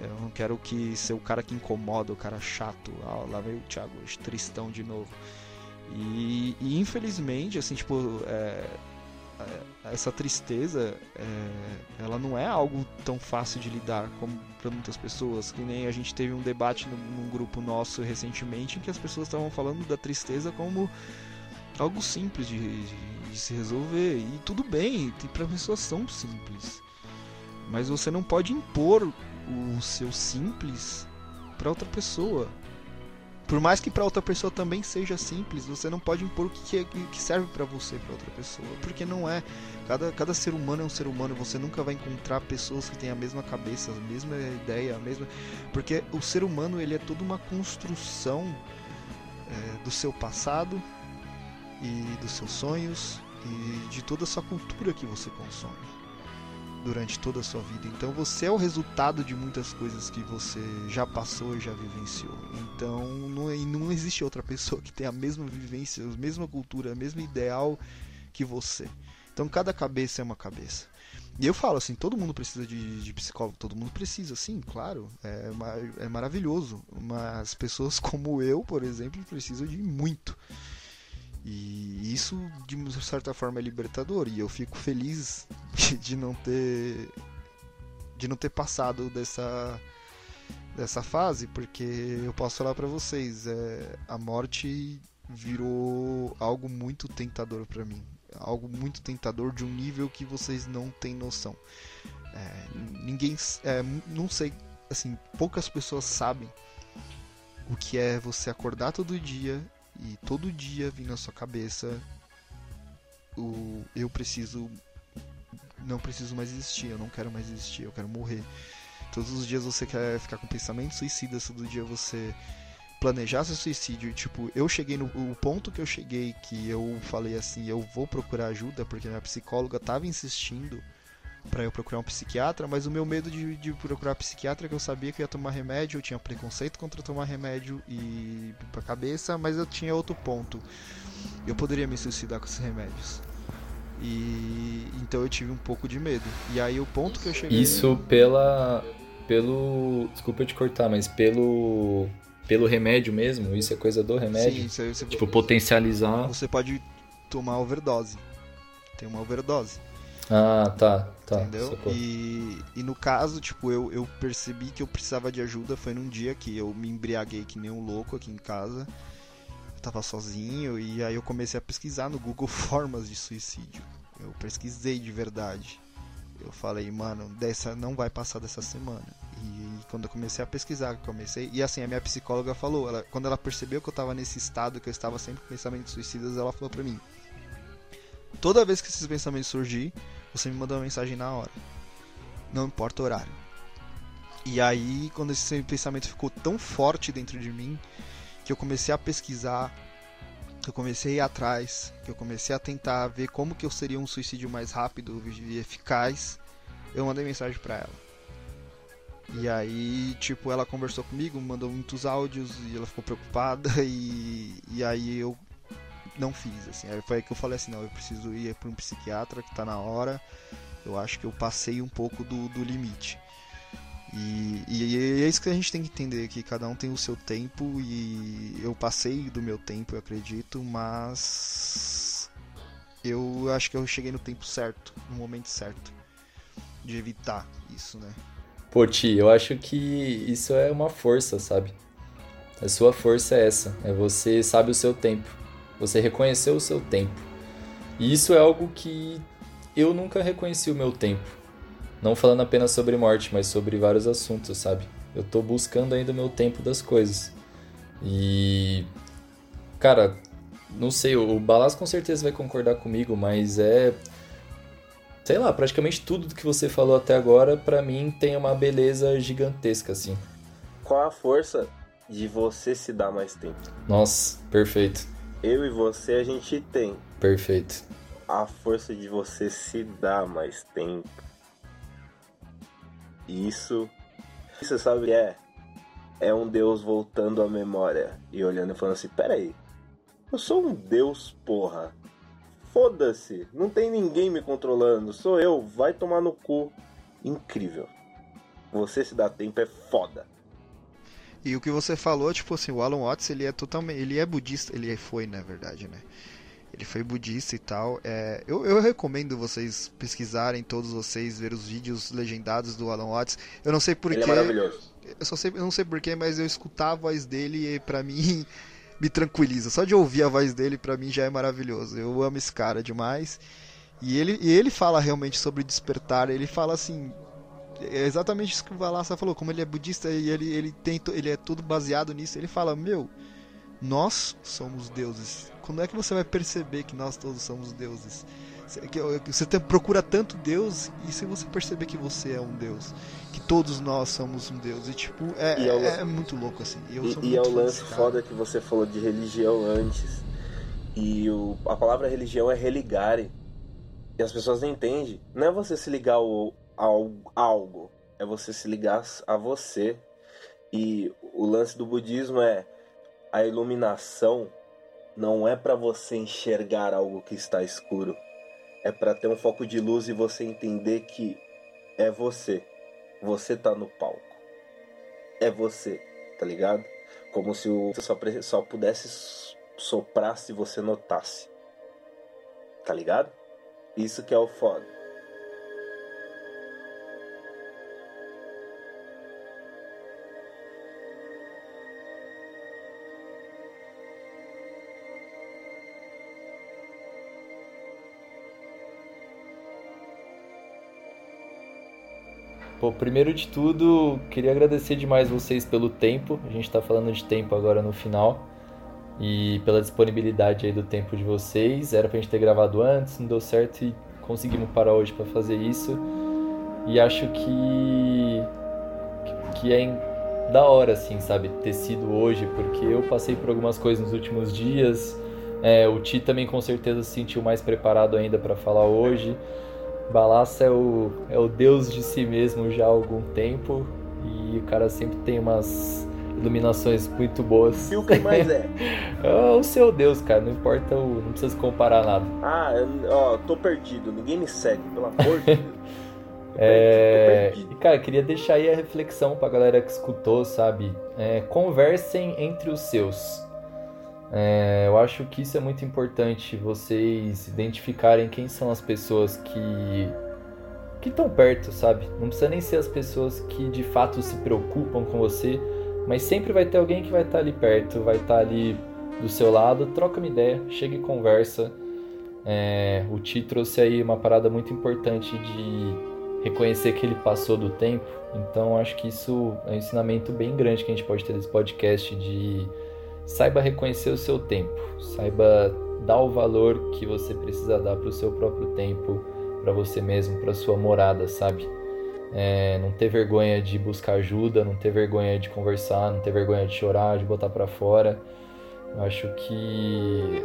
Eu não quero que ser o cara que incomoda, o cara chato. Ah, lá veio o Thiago, tristão de novo. E, e infelizmente, assim, tipo, é, é, essa tristeza, é, ela não é algo tão fácil de lidar como para muitas pessoas. Que nem a gente teve um debate num, num grupo nosso recentemente em que as pessoas estavam falando da tristeza como algo simples de, de, de se resolver. E tudo bem, para pessoas são simples. Mas você não pode impor o seu simples para outra pessoa. Por mais que para outra pessoa também seja simples, você não pode impor o que, é, que serve para você para outra pessoa, porque não é. Cada, cada ser humano é um ser humano, você nunca vai encontrar pessoas que têm a mesma cabeça, a mesma ideia, a mesma. Porque o ser humano ele é toda uma construção é, do seu passado e dos seus sonhos e de toda a sua cultura que você consome durante toda a sua vida. Então você é o resultado de muitas coisas que você já passou e já vivenciou. Então não, não existe outra pessoa que tenha a mesma vivência, a mesma cultura, a mesma ideal que você. Então cada cabeça é uma cabeça. E eu falo assim, todo mundo precisa de, de psicólogo, todo mundo precisa, sim, claro, é, é maravilhoso. Mas pessoas como eu, por exemplo, precisam de muito. E isso, de certa forma, é libertador. E eu fico feliz de, não ter. de não ter passado dessa. dessa fase, porque eu posso falar para vocês, é, a morte virou algo muito tentador para mim algo muito tentador de um nível que vocês não têm noção. É, ninguém, é, não sei, assim, poucas pessoas sabem o que é você acordar todo dia e todo dia vir na sua cabeça o eu preciso não preciso mais existir, eu não quero mais existir, eu quero morrer. Todos os dias você quer ficar com pensamentos suicidas, todo dia você planejar seu suicídio, tipo, eu cheguei no o ponto que eu cheguei que eu falei assim, eu vou procurar ajuda porque minha psicóloga tava insistindo para eu procurar um psiquiatra, mas o meu medo de, de procurar psiquiatra é que eu sabia que eu ia tomar remédio, eu tinha preconceito contra tomar remédio e pra cabeça, mas eu tinha outro ponto. Eu poderia me suicidar com esses remédios. E então eu tive um pouco de medo. E aí o ponto que eu cheguei Isso pela pelo, desculpa te cortar, mas pelo pelo remédio mesmo? Isso é coisa do remédio? Sim, isso aí você Tipo, potencializar. Você pode tomar overdose. Tem uma overdose. Ah, tá, tá. Entendeu? E, e no caso, tipo, eu, eu percebi que eu precisava de ajuda. Foi num dia que eu me embriaguei que nem um louco aqui em casa. Eu tava sozinho e aí eu comecei a pesquisar no Google formas de suicídio. Eu pesquisei de verdade. Eu falei, mano, dessa não vai passar dessa semana. E quando eu comecei a pesquisar, comecei. E assim, a minha psicóloga falou, ela, quando ela percebeu que eu tava nesse estado, que eu estava sempre com pensamentos suicidas, ela falou pra mim: Toda vez que esses pensamentos surgir, você me manda uma mensagem na hora. Não importa o horário. E aí, quando esse pensamento ficou tão forte dentro de mim, que eu comecei a pesquisar, que eu comecei a ir atrás, que eu comecei a tentar ver como que eu seria um suicídio mais rápido e eficaz, eu mandei mensagem para ela. E aí, tipo, ela conversou comigo, mandou muitos áudios e ela ficou preocupada e, e aí eu não fiz, assim. Aí foi aí que eu falei assim, não, eu preciso ir para um psiquiatra que tá na hora. Eu acho que eu passei um pouco do, do limite. E, e, é isso que a gente tem que entender, que cada um tem o seu tempo e eu passei do meu tempo, eu acredito, mas eu acho que eu cheguei no tempo certo, no momento certo de evitar isso, né? Pô, Ti, eu acho que isso é uma força, sabe? A sua força é essa, é você sabe o seu tempo, você reconheceu o seu tempo. E isso é algo que eu nunca reconheci o meu tempo. Não falando apenas sobre morte, mas sobre vários assuntos, sabe? Eu tô buscando ainda o meu tempo das coisas. E. Cara, não sei, o Balas com certeza vai concordar comigo, mas é sei lá, praticamente tudo que você falou até agora, para mim, tem uma beleza gigantesca, assim. Qual a força de você se dar mais tempo? Nossa, perfeito. Eu e você, a gente tem. Perfeito. A força de você se dar mais tempo. Isso. Você sabe é? É um Deus voltando à memória e olhando e falando assim: peraí, eu sou um Deus, porra foda-se, não tem ninguém me controlando, sou eu, vai tomar no cu. Incrível. Você se dá tempo é foda. E o que você falou, tipo assim, o Alan Watts, ele é totalmente, ele é budista, ele foi, na verdade, né? Ele foi budista e tal. É, eu, eu recomendo vocês pesquisarem, todos vocês, ver os vídeos legendados do Alan Watts. Eu não sei porquê. Ele é maravilhoso. Eu, só sei, eu não sei porquê, mas eu escutar a voz dele e pra mim me tranquiliza. Só de ouvir a voz dele, para mim, já é maravilhoso. Eu amo esse cara demais. E ele, e ele fala realmente sobre despertar. Ele fala assim. É exatamente isso que o Valassa falou. Como ele é budista e ele, ele, tem, ele é tudo baseado nisso. Ele fala: Meu, nós somos deuses. Quando é que você vai perceber que nós todos somos deuses? Você procura tanto Deus e se você perceber que você é um Deus, que todos nós somos um Deus, e tipo, é, e é, é, é muito louco assim. E, e é o lance foda que você falou de religião antes. E o, a palavra religião é religare. E as pessoas não entendem. Não é você se ligar ao algo, é você se ligar a você. E o lance do budismo é a iluminação não é para você enxergar algo que está escuro é para ter um foco de luz e você entender que é você. Você tá no palco. É você, tá ligado? Como se o só, só pudesse soprar se você notasse. Tá ligado? Isso que é o foda. Pô, primeiro de tudo, queria agradecer demais vocês pelo tempo. A gente está falando de tempo agora no final. E pela disponibilidade aí do tempo de vocês. Era pra gente ter gravado antes, não deu certo e conseguimos parar hoje para fazer isso. E acho que que é da hora assim, sabe, ter sido hoje, porque eu passei por algumas coisas nos últimos dias. É, o Ti também com certeza se sentiu mais preparado ainda para falar hoje. Balaça é o, é o deus de si mesmo já há algum tempo e o cara sempre tem umas iluminações muito boas. E o que mais é? é o seu deus, cara, não importa, o, não precisa comparar nada. Ah, ó, tô perdido, ninguém me segue, pelo amor de Deus. É, e cara, queria deixar aí a reflexão pra galera que escutou, sabe? É, conversem entre os seus. É, eu acho que isso é muito importante, vocês identificarem quem são as pessoas que que estão perto, sabe? Não precisa nem ser as pessoas que de fato se preocupam com você, mas sempre vai ter alguém que vai estar ali perto, vai estar ali do seu lado, troca uma ideia, chega e conversa. É, o Ti trouxe aí uma parada muito importante de reconhecer que ele passou do tempo, então acho que isso é um ensinamento bem grande que a gente pode ter desse podcast de saiba reconhecer o seu tempo, saiba dar o valor que você precisa dar para o seu próprio tempo, para você mesmo, para sua morada, sabe? É, não ter vergonha de buscar ajuda, não ter vergonha de conversar, não ter vergonha de chorar, de botar para fora. Eu acho que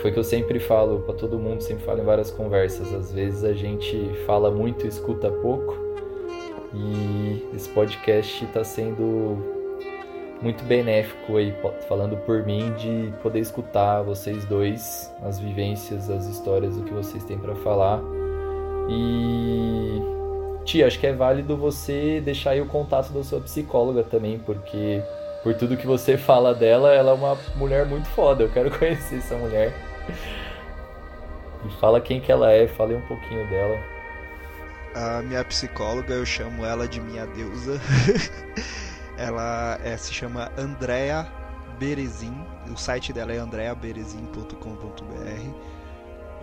foi que eu sempre falo para todo mundo, sempre falo em várias conversas. Às vezes a gente fala muito escuta pouco. E esse podcast está sendo muito benéfico aí, falando por mim, de poder escutar vocês dois, as vivências, as histórias, o que vocês têm para falar. E tia, acho que é válido você deixar aí o contato da sua psicóloga também, porque por tudo que você fala dela, ela é uma mulher muito foda. Eu quero conhecer essa mulher. E fala quem que ela é, fale um pouquinho dela. A minha psicóloga, eu chamo ela de minha deusa. Ela é, se chama Andrea Berezin. O site dela é andreaberezin.com.br.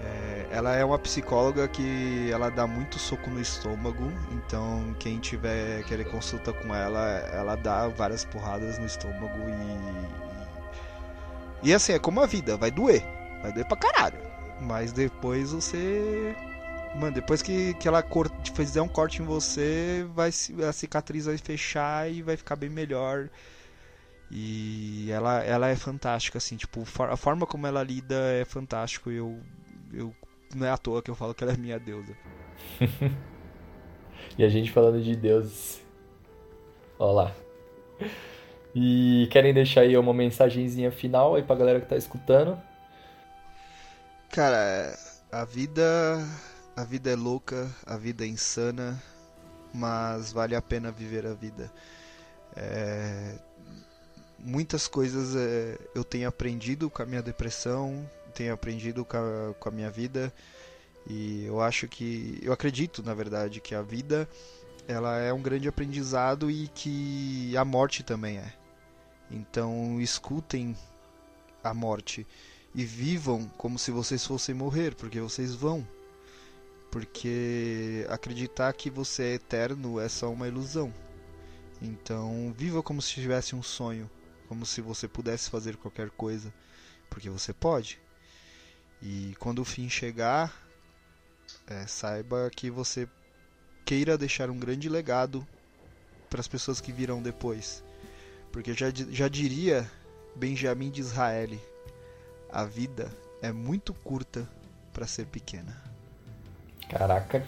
É, ela é uma psicóloga que ela dá muito soco no estômago, então quem tiver querer consulta com ela, ela dá várias porradas no estômago e, e, e assim é como a vida, vai doer, vai doer pra caralho, mas depois você Mano, depois que, que ela fizer um corte em você, vai a cicatriz vai fechar e vai ficar bem melhor. E ela, ela é fantástica, assim, tipo, a forma como ela lida é fantástico. Eu, eu não é à toa que eu falo que ela é minha deusa. e a gente falando de deuses. Olá. E querem deixar aí uma mensagenzinha final aí pra galera que tá escutando? Cara, a vida a vida é louca, a vida é insana, mas vale a pena viver a vida. É... Muitas coisas é... eu tenho aprendido com a minha depressão, tenho aprendido com a, com a minha vida e eu acho que, eu acredito na verdade que a vida ela é um grande aprendizado e que a morte também é. Então escutem a morte e vivam como se vocês fossem morrer, porque vocês vão. Porque acreditar que você é eterno é só uma ilusão. Então, viva como se tivesse um sonho, como se você pudesse fazer qualquer coisa, porque você pode. E quando o fim chegar, é, saiba que você queira deixar um grande legado para as pessoas que virão depois. Porque já, já diria Benjamin de Israel: a vida é muito curta para ser pequena. Caraca.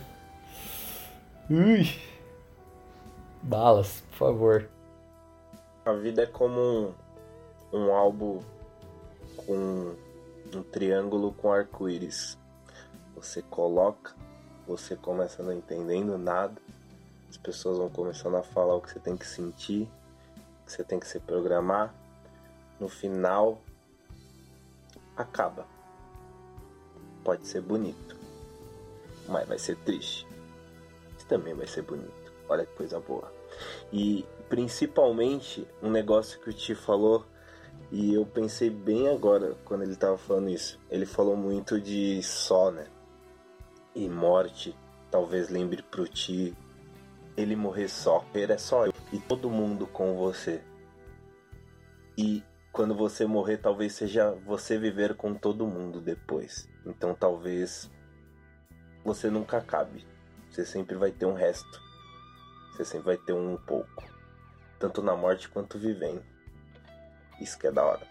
Ui. Balas, por favor. A vida é como um, um álbum com um triângulo com arco-íris. Você coloca, você começa não entendendo nada, as pessoas vão começando a falar o que você tem que sentir, o que você tem que se programar. No final, acaba. Pode ser bonito, mas vai ser triste. Isso também vai ser bonito. Olha que coisa boa. E principalmente um negócio que o Ti falou e eu pensei bem agora quando ele tava falando isso. Ele falou muito de só, né? E morte. Talvez lembre pro Ti. Ele morrer só. Ele é só eu. E todo mundo com você. E quando você morrer, talvez seja você viver com todo mundo depois. Então talvez você nunca acabe. Você sempre vai ter um resto. Você sempre vai ter um pouco. Tanto na morte quanto vivendo. Isso que é da hora.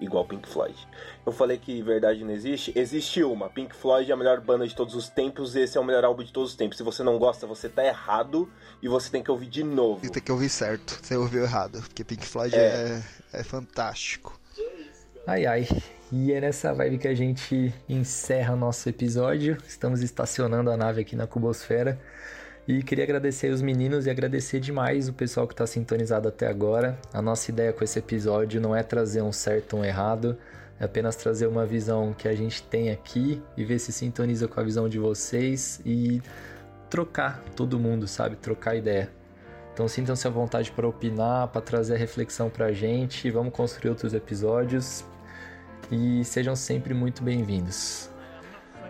Igual Pink Floyd. Eu falei que verdade não existe. Existe uma. Pink Floyd é a melhor banda de todos os tempos. Esse é o melhor álbum de todos os tempos. Se você não gosta, você tá errado. E você tem que ouvir de novo. Tem que ouvir certo. Você ouviu errado. Porque Pink Floyd é, é, é fantástico. Ai ai. E é nessa vibe que a gente encerra nosso episódio. Estamos estacionando a nave aqui na Cubosfera. E queria agradecer os meninos e agradecer demais o pessoal que está sintonizado até agora. A nossa ideia com esse episódio não é trazer um certo ou um errado, é apenas trazer uma visão que a gente tem aqui e ver se sintoniza com a visão de vocês e trocar todo mundo, sabe? Trocar ideia. Então sintam-se à vontade para opinar, para trazer a reflexão para a gente. Vamos construir outros episódios e sejam sempre muito bem-vindos.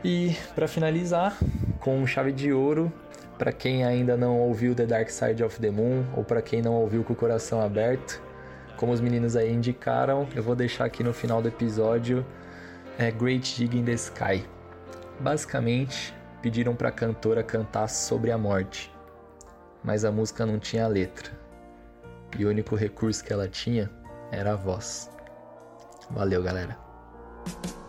E para finalizar, com chave de ouro, para quem ainda não ouviu The Dark Side of the Moon ou para quem não ouviu com o coração aberto, como os meninos aí indicaram, eu vou deixar aqui no final do episódio é Great Dig in the Sky. Basicamente, pediram para a cantora cantar sobre a morte, mas a música não tinha letra. E o único recurso que ela tinha era a voz. Valeu, galera. you